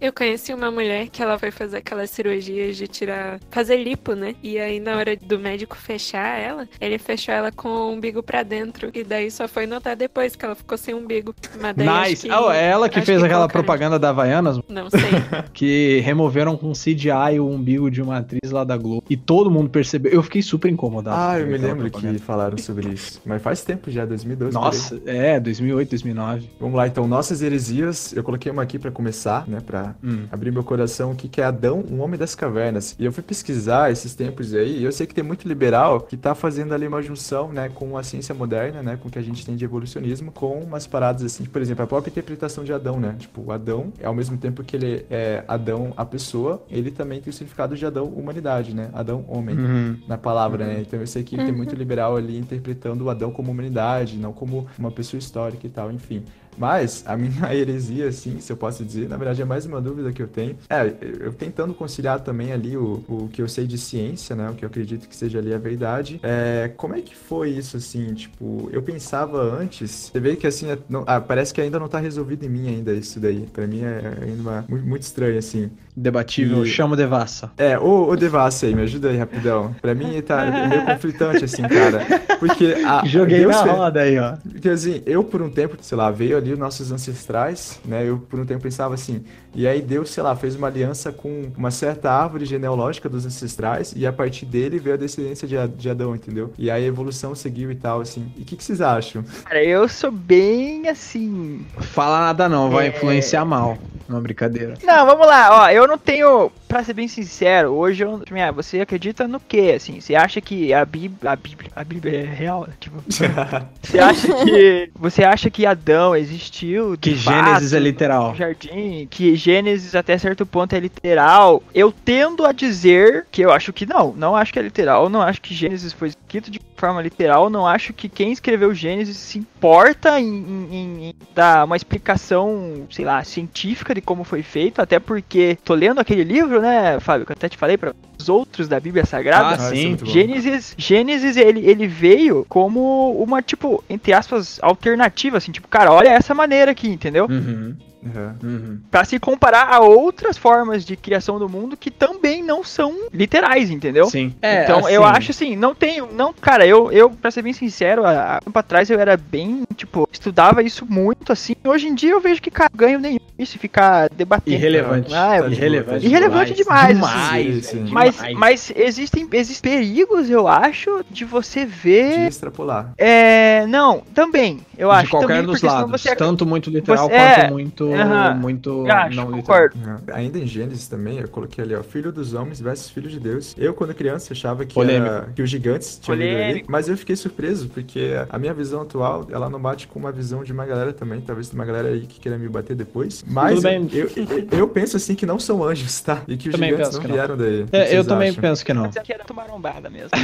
[SPEAKER 4] Eu conheci uma mulher que ela foi fazer aquelas cirurgias de tirar. fazer lipo, né? E aí, na hora do médico fechar ela, ele fechou ela com o umbigo pra dentro. E daí só foi notar depois que ela ficou sem umbigo. Mas daí
[SPEAKER 3] Nice.
[SPEAKER 4] que-
[SPEAKER 3] Ah, é ela que fez aquela
[SPEAKER 4] colocaram-
[SPEAKER 3] propaganda da Havaianas,
[SPEAKER 4] Não sei.
[SPEAKER 3] que removeram com CGI o umbigo de uma atriz lá da Globo. E todo mundo percebeu. Eu fiquei super incomodado.
[SPEAKER 1] Ah, eu me lembro
[SPEAKER 3] propaganda.
[SPEAKER 1] que falaram sobre isso. Mas faz tempo já, 2012. por aí.
[SPEAKER 3] Nossa, é, 2008, 2009.
[SPEAKER 1] Vamos lá, então. Nossas heresias. Eu coloquei uma aqui pra começar, né? Pra
[SPEAKER 3] Hum.
[SPEAKER 1] abrir meu coração. O que, que é Adão, um homem das cavernas? E eu fui pesquisar esses tempos aí. E eu sei que tem muito liberal que tá fazendo ali uma junção, né? Com a ciência moderna, né? Com o que a gente tem de evolucionismo. Com umas paradas assim. Por exemplo, a própria interpretação de Adão, né? Tipo, o Adão, ao mesmo tempo que ele é Adão, a pessoa, ele também tem o significado de Adão, humanidade, né? Adão, homem
[SPEAKER 3] Uhum.
[SPEAKER 1] na palavra, né? Então eu sei que tem muito liberal ali interpretando o Adão como humanidade, não como uma pessoa histórica e tal, enfim. Mas a minha heresia, assim, se eu posso dizer, na verdade é mais uma dúvida que eu tenho. É, eu tentando conciliar também ali o, o que eu sei de ciência, né? O que eu acredito que seja ali a verdade. É, como é que foi isso, assim? Tipo, eu pensava antes, você vê que assim, é- não- ah, parece que ainda não tá resolvido em mim ainda isso daí. Pra mim é ainda uma- muito, muito estranho, assim.
[SPEAKER 3] Debatível,
[SPEAKER 1] E-
[SPEAKER 3] chama Devassa.
[SPEAKER 1] É, ô, ô Devassa aí, me ajuda aí rapidão. Pra mim tá meio conflitante, assim, cara. Porque a,
[SPEAKER 3] Joguei
[SPEAKER 1] Deus
[SPEAKER 3] na
[SPEAKER 1] fez-
[SPEAKER 3] roda aí, ó.
[SPEAKER 1] Porque assim, eu por um tempo, sei lá, veio ali os nossos ancestrais, né? Eu por um tempo pensava assim, e aí Deus, sei lá, fez uma aliança com uma certa árvore genealógica dos ancestrais, e a partir dele veio a descendência de, de Adão, entendeu? E aí a evolução seguiu e tal, assim. E o que, que vocês acham?
[SPEAKER 2] Cara, eu sou bem assim.
[SPEAKER 3] Fala nada não, vai
[SPEAKER 2] É.
[SPEAKER 3] influenciar mal. Não, brincadeira.
[SPEAKER 2] Não, vamos lá, ó, eu não tenho, pra ser bem sincero, hoje eu, minha, você acredita no quê, assim? Você acha que a Bíblia, a Bíblia, a Bíblia é real, né? tipo, você acha que, você acha que Adão existiu? de
[SPEAKER 3] Que Gênesis
[SPEAKER 2] fato,
[SPEAKER 3] é literal.
[SPEAKER 2] no jardim, que Gênesis até certo ponto é literal. Eu tendo a dizer que eu acho que não, não acho que é literal, não acho que Gênesis foi escrito de forma literal, não acho que quem escreveu Gênesis se importa em- em- em dar uma explicação, sei lá, científica de como foi feito, até porque tô lendo aquele livro, né, Fábio, que eu até te falei para os outros da Bíblia Sagrada.
[SPEAKER 3] Ah,
[SPEAKER 1] é
[SPEAKER 3] sim.
[SPEAKER 1] bom.
[SPEAKER 2] Gênesis, Gênesis ele, ele veio como uma, tipo, entre aspas, alternativa, assim, tipo, cara, olha essa maneira aqui, entendeu?
[SPEAKER 3] Uhum,
[SPEAKER 1] Uhum.
[SPEAKER 3] uhum.
[SPEAKER 2] Pra se comparar a outras formas de criação do mundo que também não são literais, entendeu?
[SPEAKER 3] Sim.
[SPEAKER 2] então eu acho assim, não tenho, não, cara, eu, eu pra ser bem sincero, há há tempo atrás eu era bem, tipo, estudava isso muito assim. Hoje em dia eu vejo que cara, ganho nenhum isso e ficar debatendo.
[SPEAKER 3] Irrelevante.
[SPEAKER 2] Ah,
[SPEAKER 1] de
[SPEAKER 3] irrelevante.
[SPEAKER 2] Irrelevante demais,
[SPEAKER 3] Demais.
[SPEAKER 1] assim.
[SPEAKER 3] velho,
[SPEAKER 2] mas,
[SPEAKER 3] demais.
[SPEAKER 2] mas existem, existem perigos, eu acho, de você
[SPEAKER 1] De
[SPEAKER 2] ver.
[SPEAKER 1] extrapolar.
[SPEAKER 2] É. Não, também. Eu
[SPEAKER 3] de
[SPEAKER 2] acho
[SPEAKER 3] qualquer
[SPEAKER 2] também,
[SPEAKER 3] dos lados,
[SPEAKER 2] você
[SPEAKER 3] tanto muito literal
[SPEAKER 2] você- é,
[SPEAKER 3] quanto muito,
[SPEAKER 2] aham,
[SPEAKER 3] muito não literal.
[SPEAKER 2] concordo.
[SPEAKER 1] Uhum. Ainda em Gênesis também, eu coloquei ali, ó, filho dos homens versus filho de Deus. Eu, quando criança, achava que, era, que os gigantes tinham ali, mas eu fiquei surpreso, porque a minha visão atual, ela não bate com uma visão de uma galera também, talvez tem uma galera aí que queira me bater depois, mas. Eu, eu, eu penso assim que não são anjos, tá? E que os
[SPEAKER 3] Também
[SPEAKER 1] gigantes não
[SPEAKER 3] que não.
[SPEAKER 1] vieram daí.
[SPEAKER 3] É, eu também
[SPEAKER 1] acham?
[SPEAKER 3] penso que não.
[SPEAKER 2] Mas é que era tumarombada mesmo.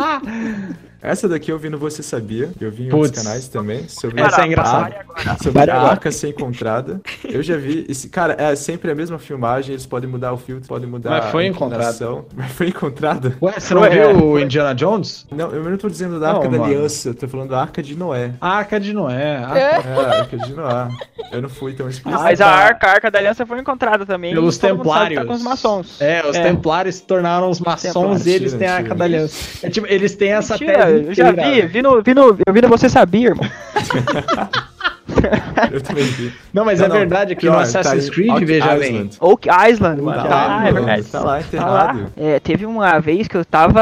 [SPEAKER 1] Essa daqui eu vi no Você Sabia, eu vi em
[SPEAKER 3] Putz.
[SPEAKER 1] outros canais também, sobre
[SPEAKER 3] Essa é
[SPEAKER 1] a-
[SPEAKER 3] engraçada.
[SPEAKER 1] sobre a arca ser encontrada. Eu já vi. Esse, cara, é sempre a mesma filmagem. Eles podem mudar o filtro, podem mudar
[SPEAKER 3] Mas foi
[SPEAKER 1] inclinação. Mas foi encontrada?
[SPEAKER 3] Ué, você não
[SPEAKER 2] Ué.
[SPEAKER 3] viu o Indiana Jones?
[SPEAKER 1] Não, eu não tô dizendo da
[SPEAKER 3] Não,
[SPEAKER 1] Arca da
[SPEAKER 3] mano.
[SPEAKER 1] Aliança, eu tô falando da Arca de Noé.
[SPEAKER 3] A Arca de Noé. a-
[SPEAKER 4] É?
[SPEAKER 1] É, a Arca de Noé. Eu não fui tão explícito.
[SPEAKER 2] Mas a arca, a arca da aliança foi encontrada também.
[SPEAKER 3] Pelos templários.
[SPEAKER 2] Tá com os maçons.
[SPEAKER 3] É, os
[SPEAKER 2] É.
[SPEAKER 3] templários se tornaram os maçons e eles têm a Arca da Aliança. É tipo, eles têm essa tese
[SPEAKER 2] eu já vi, vi no, vi no, eu vi no Você Sabia, irmão.
[SPEAKER 1] Eu também vi.
[SPEAKER 3] Não, mas
[SPEAKER 1] Não,
[SPEAKER 3] é
[SPEAKER 1] não.
[SPEAKER 3] verdade que
[SPEAKER 1] Pior,
[SPEAKER 3] no Assassin's
[SPEAKER 1] tá
[SPEAKER 3] Creed,
[SPEAKER 1] Oak
[SPEAKER 3] veja bem.
[SPEAKER 2] Oak Island, mano.
[SPEAKER 3] Tá
[SPEAKER 2] Tá,
[SPEAKER 3] lá,
[SPEAKER 2] é verdade.
[SPEAKER 1] Tá lá
[SPEAKER 2] Tá lá.
[SPEAKER 1] enterrado.
[SPEAKER 2] É, teve uma vez que eu tava.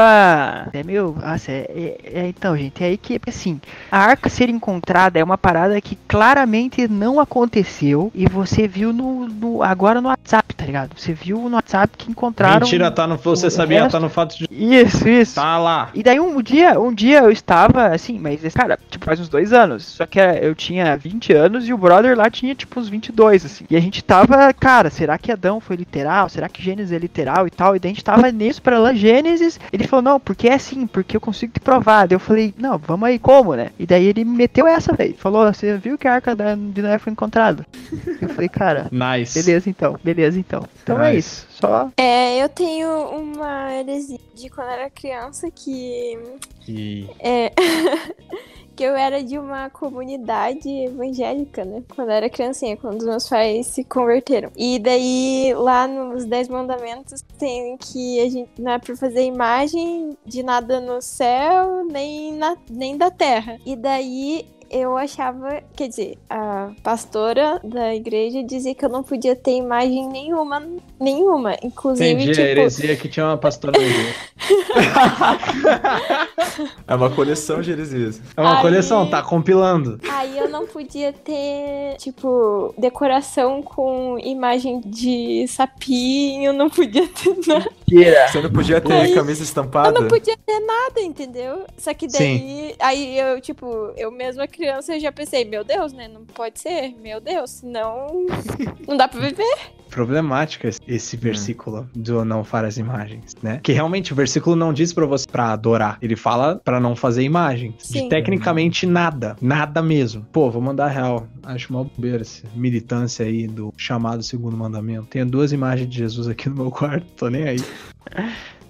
[SPEAKER 2] É meio. Nossa, é, é- é- então, gente, é aí que, assim, a arca ser encontrada é uma parada que claramente não aconteceu e você viu no, no- agora no WhatsApp, tá ligado? Você viu no WhatsApp que encontraram.
[SPEAKER 3] Mentira, tá no, você
[SPEAKER 2] o
[SPEAKER 3] sabia,
[SPEAKER 2] resto-
[SPEAKER 3] tá no fato de.
[SPEAKER 2] Isso, isso.
[SPEAKER 3] Tá lá.
[SPEAKER 2] E daí um dia, um dia eu estava assim, mas cara, tipo, faz uns dois anos. Só que eu tinha 20 anos e o brother lá tinha tipo uns 22, assim. E a gente tava, cara, será que Adão foi literal? Será que Gênesis é literal e tal? E daí a gente tava nisso pra lá, Gênesis. Ele falou, não, porque é assim, porque eu consigo te provar. Daí eu falei, não, vamos aí, como, né? E daí ele me meteu essa, velho. Falou, você viu que a arca da, de Noé foi encontrada? Eu falei, cara,
[SPEAKER 3] Nice.
[SPEAKER 2] beleza então, beleza então. Então é
[SPEAKER 3] Nice.
[SPEAKER 2] isso, só.
[SPEAKER 5] É, eu tenho uma heresia de quando era criança que
[SPEAKER 3] E...
[SPEAKER 5] é porque eu era de uma comunidade evangélica, né? Quando eu era criancinha, quando os meus pais se converteram. E daí, lá nos Dez Mandamentos, tem que a gente não é pra fazer imagem de nada no céu, nem, na, nem da terra. E daí eu achava, quer dizer, a pastora da igreja dizia que eu não podia ter imagem nenhuma, nenhuma. Inclusive,
[SPEAKER 3] Entendi,
[SPEAKER 5] tipo,
[SPEAKER 3] a heresia que tinha uma pastora na igreja.
[SPEAKER 1] É uma coleção de heresias.
[SPEAKER 3] É uma
[SPEAKER 5] Aí-
[SPEAKER 3] coleção, tá compilando.
[SPEAKER 5] Aí eu não podia ter, tipo, decoração com imagem de sapinho, não podia ter nada.
[SPEAKER 2] Mentira.
[SPEAKER 1] Você não podia ter
[SPEAKER 5] Aí-
[SPEAKER 1] camisa
[SPEAKER 5] Eu
[SPEAKER 1] estampada?
[SPEAKER 5] não podia ter nada, entendeu? Só que daí, aí eu, tipo, eu mesma criança eu já pensei, meu Deus, né? Não pode ser, meu Deus, senão não dá pra viver.
[SPEAKER 3] Problemática esse- esse versículo do não far as imagens, né? Que realmente o versículo não diz pra você pra adorar. Ele fala pra não fazer imagens. De tecnicamente nada. Nada mesmo. Pô, vou mandar real. Acho uma bobeira essa militância aí do chamado segundo mandamento. Tenho duas imagens de Jesus aqui no meu quarto, tô nem aí.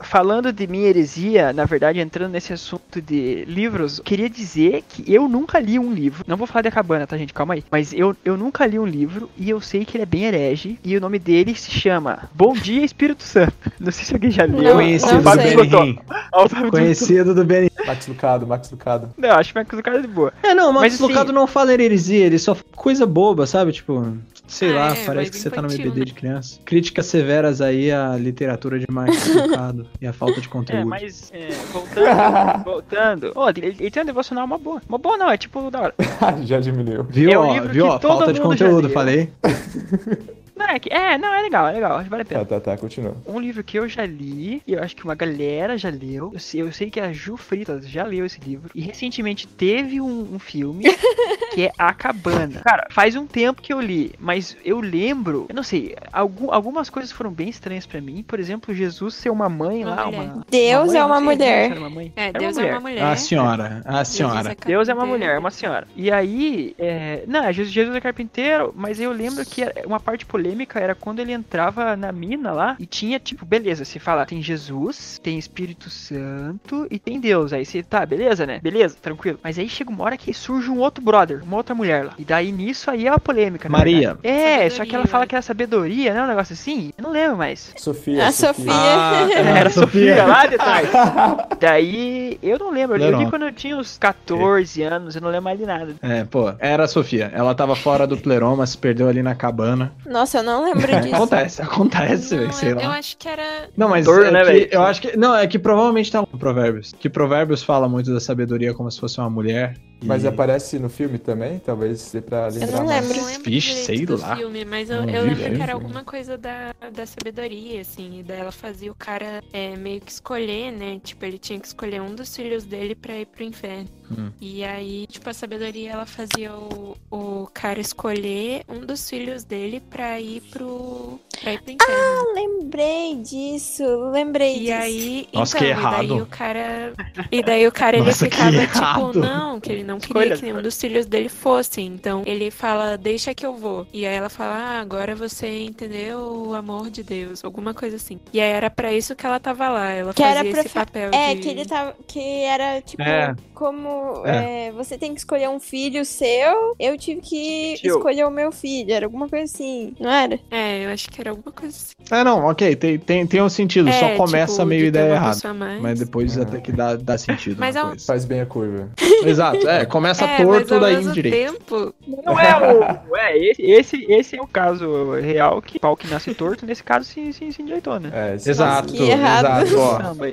[SPEAKER 2] Falando de minha heresia, na verdade, entrando nesse assunto de livros, queria dizer que eu nunca li um livro. Não vou falar de A Cabana, tá, gente? Calma aí. Mas eu, eu nunca li um livro e eu sei que ele é bem herege. E o nome dele se chama Bom Dia Espírito Santo. Não sei se alguém já leu.
[SPEAKER 5] Não,
[SPEAKER 3] Conhecido
[SPEAKER 5] não
[SPEAKER 3] do
[SPEAKER 2] o Fábio
[SPEAKER 3] Conhecido do Benihim.
[SPEAKER 1] Max Lucado, Max Lucado.
[SPEAKER 2] Não, acho que o cara é de boa.
[SPEAKER 3] É, não, mas
[SPEAKER 2] Mas,
[SPEAKER 3] o Lucado
[SPEAKER 2] assim-
[SPEAKER 3] não fala heresia, ele só fala coisa boba, sabe? Tipo, sei
[SPEAKER 4] Ah,
[SPEAKER 3] lá,
[SPEAKER 4] é,
[SPEAKER 3] parece que você tá no
[SPEAKER 4] infantil,
[SPEAKER 3] EBD
[SPEAKER 4] né?
[SPEAKER 3] de criança. Críticas severas aí à literatura de Max Lucado e à falta de
[SPEAKER 2] É,
[SPEAKER 3] conteúdo.
[SPEAKER 2] mas é, voltando, voltando. Ó, ele, ele tem uma devocional uma boa. Uma boa não, é tipo da hora.
[SPEAKER 1] Já diminuiu.
[SPEAKER 3] Viu,
[SPEAKER 2] É um
[SPEAKER 3] ó,
[SPEAKER 2] livro
[SPEAKER 3] viu,
[SPEAKER 2] que
[SPEAKER 3] ó,
[SPEAKER 2] todo
[SPEAKER 3] falta de conteúdo, falei.
[SPEAKER 2] Não, é, que, é, não, é legal, é legal, vale a pena.
[SPEAKER 1] Tá, tá, tá, continua.
[SPEAKER 2] Um livro que eu já li, e eu acho que uma galera já leu. Eu sei, eu sei que a Ju Fritas já leu esse livro. E recentemente teve um, um filme que é A Cabana. Cara, faz um tempo que eu li, mas eu lembro, eu não sei, algum- algumas coisas foram bem estranhas pra mim. Por exemplo, Jesus ser uma mãe
[SPEAKER 4] Uma
[SPEAKER 2] lá,
[SPEAKER 4] mulher.
[SPEAKER 2] uma.
[SPEAKER 5] Deus é uma
[SPEAKER 2] sei,
[SPEAKER 5] mulher.
[SPEAKER 2] Deus era uma mãe.
[SPEAKER 4] É, Deus
[SPEAKER 2] uma
[SPEAKER 4] é
[SPEAKER 2] mulher.
[SPEAKER 4] uma mulher.
[SPEAKER 3] A senhora, a senhora.
[SPEAKER 2] Deus é uma mulher, é uma senhora. E aí, é... não, é Jesus, Jesus é carpinteiro, mas eu lembro que uma parte polêmica era quando ele entrava na mina lá e tinha, tipo, beleza, você fala, tem Jesus, tem Espírito Santo e tem Deus. Aí você, tá, beleza, né? Beleza, tranquilo. Mas aí chega uma hora que surge um outro brother, uma outra mulher lá. E daí nisso aí é uma polêmica. na
[SPEAKER 3] Maria.
[SPEAKER 2] verdade. É,
[SPEAKER 4] Sabedoria,
[SPEAKER 2] só que ela fala
[SPEAKER 4] né?
[SPEAKER 2] que era sabedoria, né? Um negócio assim. Eu não lembro mais.
[SPEAKER 1] Sofia.
[SPEAKER 5] A Sofia.
[SPEAKER 3] Ah, tá.
[SPEAKER 2] Era a Sofia
[SPEAKER 3] Sofia.
[SPEAKER 2] lá de trás. Daí, eu não lembro. Eu
[SPEAKER 3] Legal.
[SPEAKER 2] li quando eu tinha uns 14 anos, eu não lembro mais de nada.
[SPEAKER 3] É, pô, era a Sofia. Ela tava fora do pleroma, se perdeu ali na cabana.
[SPEAKER 5] Nossa, eu não lembro disso.
[SPEAKER 3] Acontece, acontece,
[SPEAKER 4] Não,
[SPEAKER 3] sei
[SPEAKER 4] eu, eu
[SPEAKER 3] lá.
[SPEAKER 4] acho que era.
[SPEAKER 3] Não, mas
[SPEAKER 2] Dor,
[SPEAKER 3] é
[SPEAKER 2] né,
[SPEAKER 3] que- eu acho que. Não, é que provavelmente tá no Provérbios. Que Provérbios fala muito da sabedoria como se fosse uma mulher. e-
[SPEAKER 1] Mas aparece no filme também? Talvez dê pra lembrar
[SPEAKER 5] não
[SPEAKER 1] mais.
[SPEAKER 5] lembro.
[SPEAKER 4] Eu não lembro
[SPEAKER 3] Vixe,
[SPEAKER 4] direito
[SPEAKER 3] sei
[SPEAKER 4] do
[SPEAKER 3] lá.
[SPEAKER 4] filme, mas eu,
[SPEAKER 3] Não
[SPEAKER 4] eu
[SPEAKER 3] vi
[SPEAKER 4] lembro que era alguma coisa da, da sabedoria, assim, e daí ela fazia o cara é, meio que escolher, né? Tipo, ele tinha que escolher um dos filhos dele pra ir pro inferno.
[SPEAKER 3] Hum.
[SPEAKER 4] E aí, tipo, a sabedoria ela fazia o, o cara escolher um dos filhos dele pra ir pro. pra ir pro inferno.
[SPEAKER 5] Ah, lembrei disso, lembrei
[SPEAKER 4] E
[SPEAKER 5] disso.
[SPEAKER 4] aí,
[SPEAKER 3] Nossa,
[SPEAKER 4] então,
[SPEAKER 3] que
[SPEAKER 4] e daí
[SPEAKER 3] errado.
[SPEAKER 4] o cara. E daí o cara ele
[SPEAKER 3] Nossa, que
[SPEAKER 4] ficava
[SPEAKER 3] errado.
[SPEAKER 4] tipo, não, que ele não queria
[SPEAKER 2] Escolha,
[SPEAKER 4] que nenhum dos filhos dele fosse. Então ele fala, deixa que eu vou. E aí ela fala, ah, agora você entendeu o amor de Deus, alguma coisa assim. E aí era pra isso que ela tava lá. Ela
[SPEAKER 5] Que era
[SPEAKER 4] fazia
[SPEAKER 5] pra
[SPEAKER 4] esse papel
[SPEAKER 5] É,
[SPEAKER 4] de.
[SPEAKER 5] que ele tava. Que era tipo,
[SPEAKER 3] É.
[SPEAKER 5] como
[SPEAKER 3] É.
[SPEAKER 5] é, você tem que escolher um filho seu, eu tive que
[SPEAKER 2] Tio.
[SPEAKER 5] escolher o meu filho. Era alguma coisa assim, não era?
[SPEAKER 4] É, eu acho que era alguma coisa assim.
[SPEAKER 3] É, não, ok, tem, tem, tem um sentido.
[SPEAKER 4] É,
[SPEAKER 3] só começa
[SPEAKER 4] tipo,
[SPEAKER 3] meio ideia errada. Mas depois
[SPEAKER 1] É.
[SPEAKER 3] até que dá, dá sentido.
[SPEAKER 4] Mas é um-.
[SPEAKER 1] Faz bem a curva.
[SPEAKER 3] Exato, é, começa
[SPEAKER 4] É,
[SPEAKER 3] torto,
[SPEAKER 4] mas ao
[SPEAKER 3] daí
[SPEAKER 4] mesmo
[SPEAKER 3] direito.
[SPEAKER 4] tempo,
[SPEAKER 2] Não é o. É, esse, esse, esse é o caso real que pau que nasce torto, nesse caso se, se, se endireitou, né?
[SPEAKER 1] É.
[SPEAKER 3] Exato,
[SPEAKER 5] que errado.
[SPEAKER 3] exato.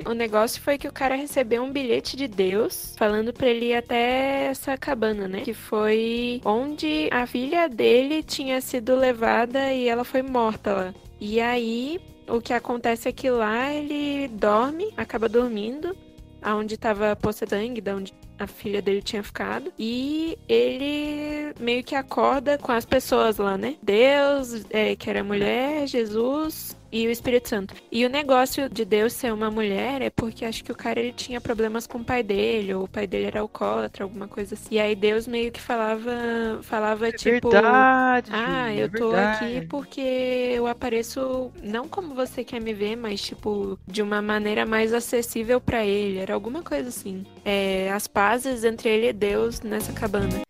[SPEAKER 3] Ó.
[SPEAKER 4] O negócio foi que o cara recebeu um bilhete de Deus falando pra ele ir até essa cabana, né? Que foi onde a filha dele tinha sido levada e ela foi morta lá. E aí, o que acontece é que lá ele dorme, acaba dormindo, aonde tava a poça de sangue, da onde a filha dele tinha ficado. E ele meio que acorda com as pessoas lá, né? Deus, é, que era mulher, Jesus e o Espírito Santo. E o negócio de Deus ser uma mulher é porque acho que o cara ele tinha problemas com o pai dele, ou o pai dele era alcoólatra, alguma coisa assim. E aí Deus meio que falava, falava
[SPEAKER 6] É
[SPEAKER 4] tipo,
[SPEAKER 6] verdade.
[SPEAKER 4] ah,
[SPEAKER 6] é
[SPEAKER 4] eu tô
[SPEAKER 6] verdade.
[SPEAKER 4] aqui porque eu apareço não como você quer me ver, mas tipo de uma maneira mais acessível pra ele. Era alguma coisa assim. É, as pazes entre ele e Deus nessa cabana.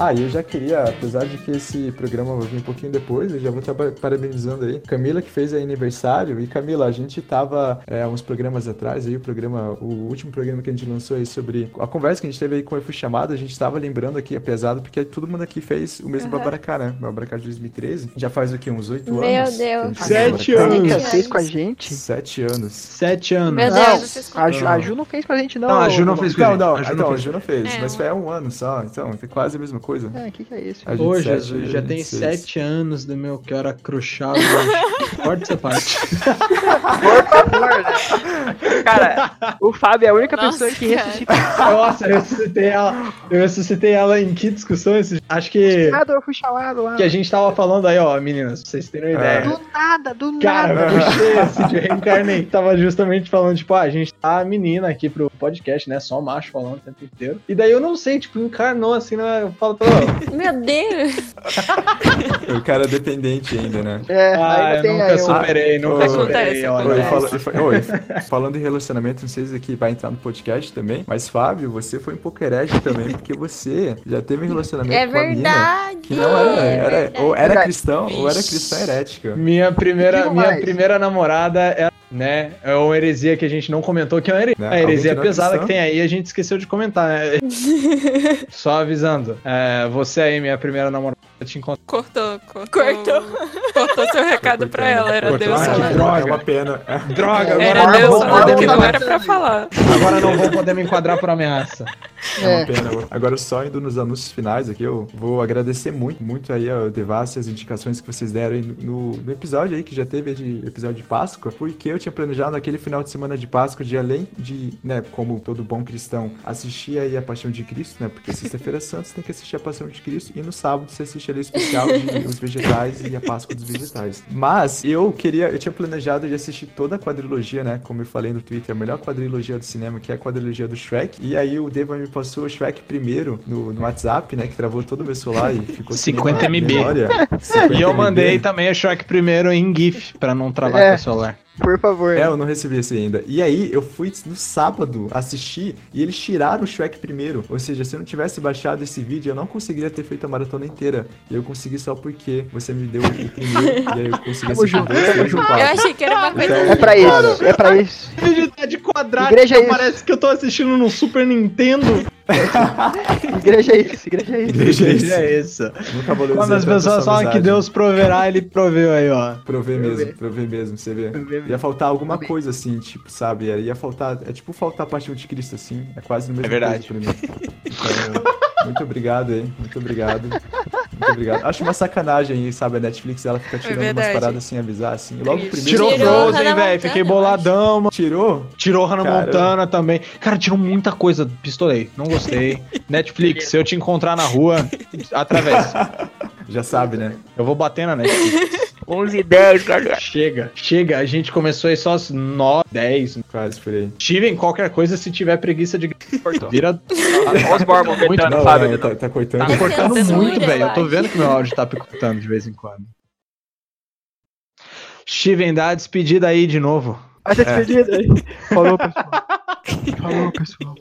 [SPEAKER 1] Ah, e eu já queria, apesar de que esse programa vai vir um pouquinho depois, eu já vou estar pa- parabenizando aí. Camila que fez aniversário. E Camila, a gente tava é, uns programas atrás aí, o programa, o último programa que a gente lançou aí sobre a conversa que a gente teve aí com o Fui Chamado, a gente tava lembrando aqui, é pesado, porque todo mundo aqui fez o mesmo
[SPEAKER 5] Aham.
[SPEAKER 1] Babaracá, né? Babaracá de 2013. Já faz o quê? Uns oito
[SPEAKER 5] Meu
[SPEAKER 1] anos? a
[SPEAKER 5] Deus.
[SPEAKER 3] Sete anos.
[SPEAKER 5] Sete
[SPEAKER 6] fez com a gente?
[SPEAKER 1] Sete anos.
[SPEAKER 3] Sete anos.
[SPEAKER 5] Meu
[SPEAKER 6] Não,
[SPEAKER 5] Deus, vocês
[SPEAKER 6] a, Ju, a
[SPEAKER 1] Não.
[SPEAKER 6] Ju não fez pra gente, não.
[SPEAKER 3] Não, a Ju não fez com
[SPEAKER 1] Não,
[SPEAKER 3] a gente.
[SPEAKER 1] não,
[SPEAKER 3] A Ju
[SPEAKER 1] então,
[SPEAKER 3] não
[SPEAKER 1] a
[SPEAKER 3] fez.
[SPEAKER 1] Ju não fez,
[SPEAKER 4] É,
[SPEAKER 1] mas
[SPEAKER 4] um-
[SPEAKER 1] foi um ano só, então, foi quase a mesma coisa.
[SPEAKER 6] É, o que, que é isso?
[SPEAKER 3] Ô, Jesus, já
[SPEAKER 1] a gente
[SPEAKER 3] tem sete anos do meu que era cruchado. hoje. Corta essa parte.
[SPEAKER 6] Por favor, né? Cara, o Fábio é a única
[SPEAKER 5] Nossa,
[SPEAKER 6] pessoa que
[SPEAKER 5] cara.
[SPEAKER 6] ressuscita.
[SPEAKER 3] Nossa, eu ressuscitei ela. Eu ressuscitei ela em que discussão? esse- Acho que,
[SPEAKER 6] Nada, eu fui chamado lá.
[SPEAKER 3] que a gente tava falando aí, ó, meninas, pra vocês terem uma
[SPEAKER 1] É.
[SPEAKER 3] ideia.
[SPEAKER 6] Do nada, do
[SPEAKER 3] Cara,
[SPEAKER 6] nada.
[SPEAKER 3] eu puxei esse de reencarnei. Tava justamente falando, tipo, ah, a gente tá menina aqui pro podcast, né? Só macho falando o tempo inteiro. E daí eu não sei, tipo, encarnou assim, né? Eu falo, pô,
[SPEAKER 5] Meu Deus!
[SPEAKER 1] O cara é dependente ainda, né?
[SPEAKER 6] É,
[SPEAKER 3] ah, eu nunca
[SPEAKER 6] aí
[SPEAKER 3] superei, nunca superei. Olha,
[SPEAKER 1] Oi,
[SPEAKER 4] acontece.
[SPEAKER 1] fala- fa- oi, falando em relacionamento, não sei se aqui vai entrar no podcast também, mas Fábio, você foi um pouco herege também, porque você já teve um relacionamento
[SPEAKER 5] É
[SPEAKER 1] com a mina
[SPEAKER 5] verdade!
[SPEAKER 1] que não era,
[SPEAKER 5] é
[SPEAKER 1] era
[SPEAKER 5] verdade.
[SPEAKER 1] ou era cristão ou era cristã herética.
[SPEAKER 3] Minha primeira, minha primeira namorada é, né, é uma heresia que a gente não comentou, que é uma heresia,
[SPEAKER 1] Né,
[SPEAKER 3] a heresia
[SPEAKER 1] é
[SPEAKER 3] pesada que tem aí, a gente esqueceu de comentar, né? Só avisando. É, você aí, minha primeira namorada, te.
[SPEAKER 4] Cortou, cortou.
[SPEAKER 5] Cortou.
[SPEAKER 4] Cortou seu recado
[SPEAKER 1] Cortando.
[SPEAKER 4] pra ela, era
[SPEAKER 1] Cortou.
[SPEAKER 4] Deus
[SPEAKER 3] Ah,
[SPEAKER 4] falando.
[SPEAKER 3] droga.
[SPEAKER 1] É uma pena.
[SPEAKER 3] Droga, agora
[SPEAKER 4] Era
[SPEAKER 3] não
[SPEAKER 4] Deus
[SPEAKER 3] vou
[SPEAKER 4] falando
[SPEAKER 3] poder
[SPEAKER 4] que
[SPEAKER 3] me
[SPEAKER 4] não
[SPEAKER 3] enquadrar-
[SPEAKER 4] era pra falar.
[SPEAKER 3] Agora não vou poder me enquadrar por ameaça.
[SPEAKER 1] É uma
[SPEAKER 6] É.
[SPEAKER 1] pena. Agora, só indo nos anúncios finais aqui, eu vou agradecer muito, muito aí ao Devassa e as indicações que vocês deram aí no, no episódio aí, que já teve de episódio de Páscoa, porque eu tinha planejado aquele final de semana de Páscoa de além de, né, como todo bom cristão, assistir aí a Paixão de Cristo, né, porque sexta-feira santa você tem que assistir a Paixão de Cristo e no sábado você assiste o especial de os vegetais e a Páscoa dos vegetais. Mas eu queria, eu tinha planejado de assistir toda a quadrilogia, né, como eu falei no Twitter, a melhor quadrilogia do cinema, que é a quadrilogia do Shrek, e aí o Deva me passou o Shrek primeiro no, no WhatsApp, né, que travou todo o meu celular e ficou sem
[SPEAKER 3] 50
[SPEAKER 1] nenhuma
[SPEAKER 3] MB.
[SPEAKER 1] memória.
[SPEAKER 3] E
[SPEAKER 1] 50
[SPEAKER 3] eu
[SPEAKER 1] MB.
[SPEAKER 3] mandei também o Shrek primeiro em GIF, pra não travar
[SPEAKER 6] É.
[SPEAKER 3] com o celular.
[SPEAKER 6] Por favor.
[SPEAKER 1] É, eu não recebi esse ainda. E aí, eu fui no sábado assistir e eles tiraram o Shrek primeiro. Ou seja, se eu não tivesse baixado esse vídeo, eu não conseguiria ter feito a maratona inteira. E eu consegui só porque você me deu o primeiro. e aí eu consegui assistir
[SPEAKER 6] junto,
[SPEAKER 1] dois,
[SPEAKER 6] junto.
[SPEAKER 5] Eu achei que era uma coisa
[SPEAKER 1] Então,
[SPEAKER 6] É pra isso, é pra isso.
[SPEAKER 3] O vídeo tá de quadrado,
[SPEAKER 6] Igreja é isso.
[SPEAKER 3] parece que eu tô assistindo no Super Nintendo.
[SPEAKER 6] Igreja é isso, igreja é isso.
[SPEAKER 1] Igreja é isso.
[SPEAKER 3] é isso.
[SPEAKER 1] Nunca valorizei
[SPEAKER 3] Quando as pessoas falam que. Deus proverá, ele proveu aí, ó.
[SPEAKER 1] Provei
[SPEAKER 6] Eu
[SPEAKER 1] mesmo,
[SPEAKER 6] ver.
[SPEAKER 1] provei mesmo, você vê.
[SPEAKER 6] Mesmo.
[SPEAKER 1] Ia faltar alguma coisa assim, tipo, sabe? Ia faltar. É tipo faltar a paixão de Cristo, assim. É quase no mesmo
[SPEAKER 3] É verdade.
[SPEAKER 1] coisa pra mim. Então, muito obrigado aí, muito obrigado. Muito obrigado. Acho uma sacanagem aí, sabe? A Netflix ela fica tirando umas
[SPEAKER 4] verdade.
[SPEAKER 1] paradas sem avisar, assim. Logo
[SPEAKER 4] Triste.
[SPEAKER 1] primeiro.
[SPEAKER 3] Tirou
[SPEAKER 5] Tirou
[SPEAKER 3] Frozen, velho. Fiquei boladão, mano.
[SPEAKER 1] Tirou?
[SPEAKER 3] Tirou Hannah
[SPEAKER 1] Cara.
[SPEAKER 3] Montana também. Cara, tirou muita coisa. Pistolei. Não gostei. Netflix, se eu te encontrar na rua, através.
[SPEAKER 1] Já sabe, né?
[SPEAKER 3] Eu vou bater na Netflix.
[SPEAKER 6] 11 e 10, galera.
[SPEAKER 3] Chega, chega. A gente começou aí só às 9, 10.
[SPEAKER 1] Quase por aí.
[SPEAKER 3] Tivem qualquer coisa se tiver preguiça de.
[SPEAKER 6] Cortou.
[SPEAKER 3] Vira.
[SPEAKER 6] Olha os Mormon
[SPEAKER 3] Muito
[SPEAKER 6] gritando,
[SPEAKER 1] Não,
[SPEAKER 6] Fábio.
[SPEAKER 1] não, tá, tá cortando.
[SPEAKER 3] Tá cortando muito,
[SPEAKER 5] eu
[SPEAKER 3] velho. Eu tô vendo que meu áudio tá picotando de vez em quando. Steven, dá a despedida aí de novo.
[SPEAKER 6] Ser despedida aí. Falou, pessoal. Falou, pessoal.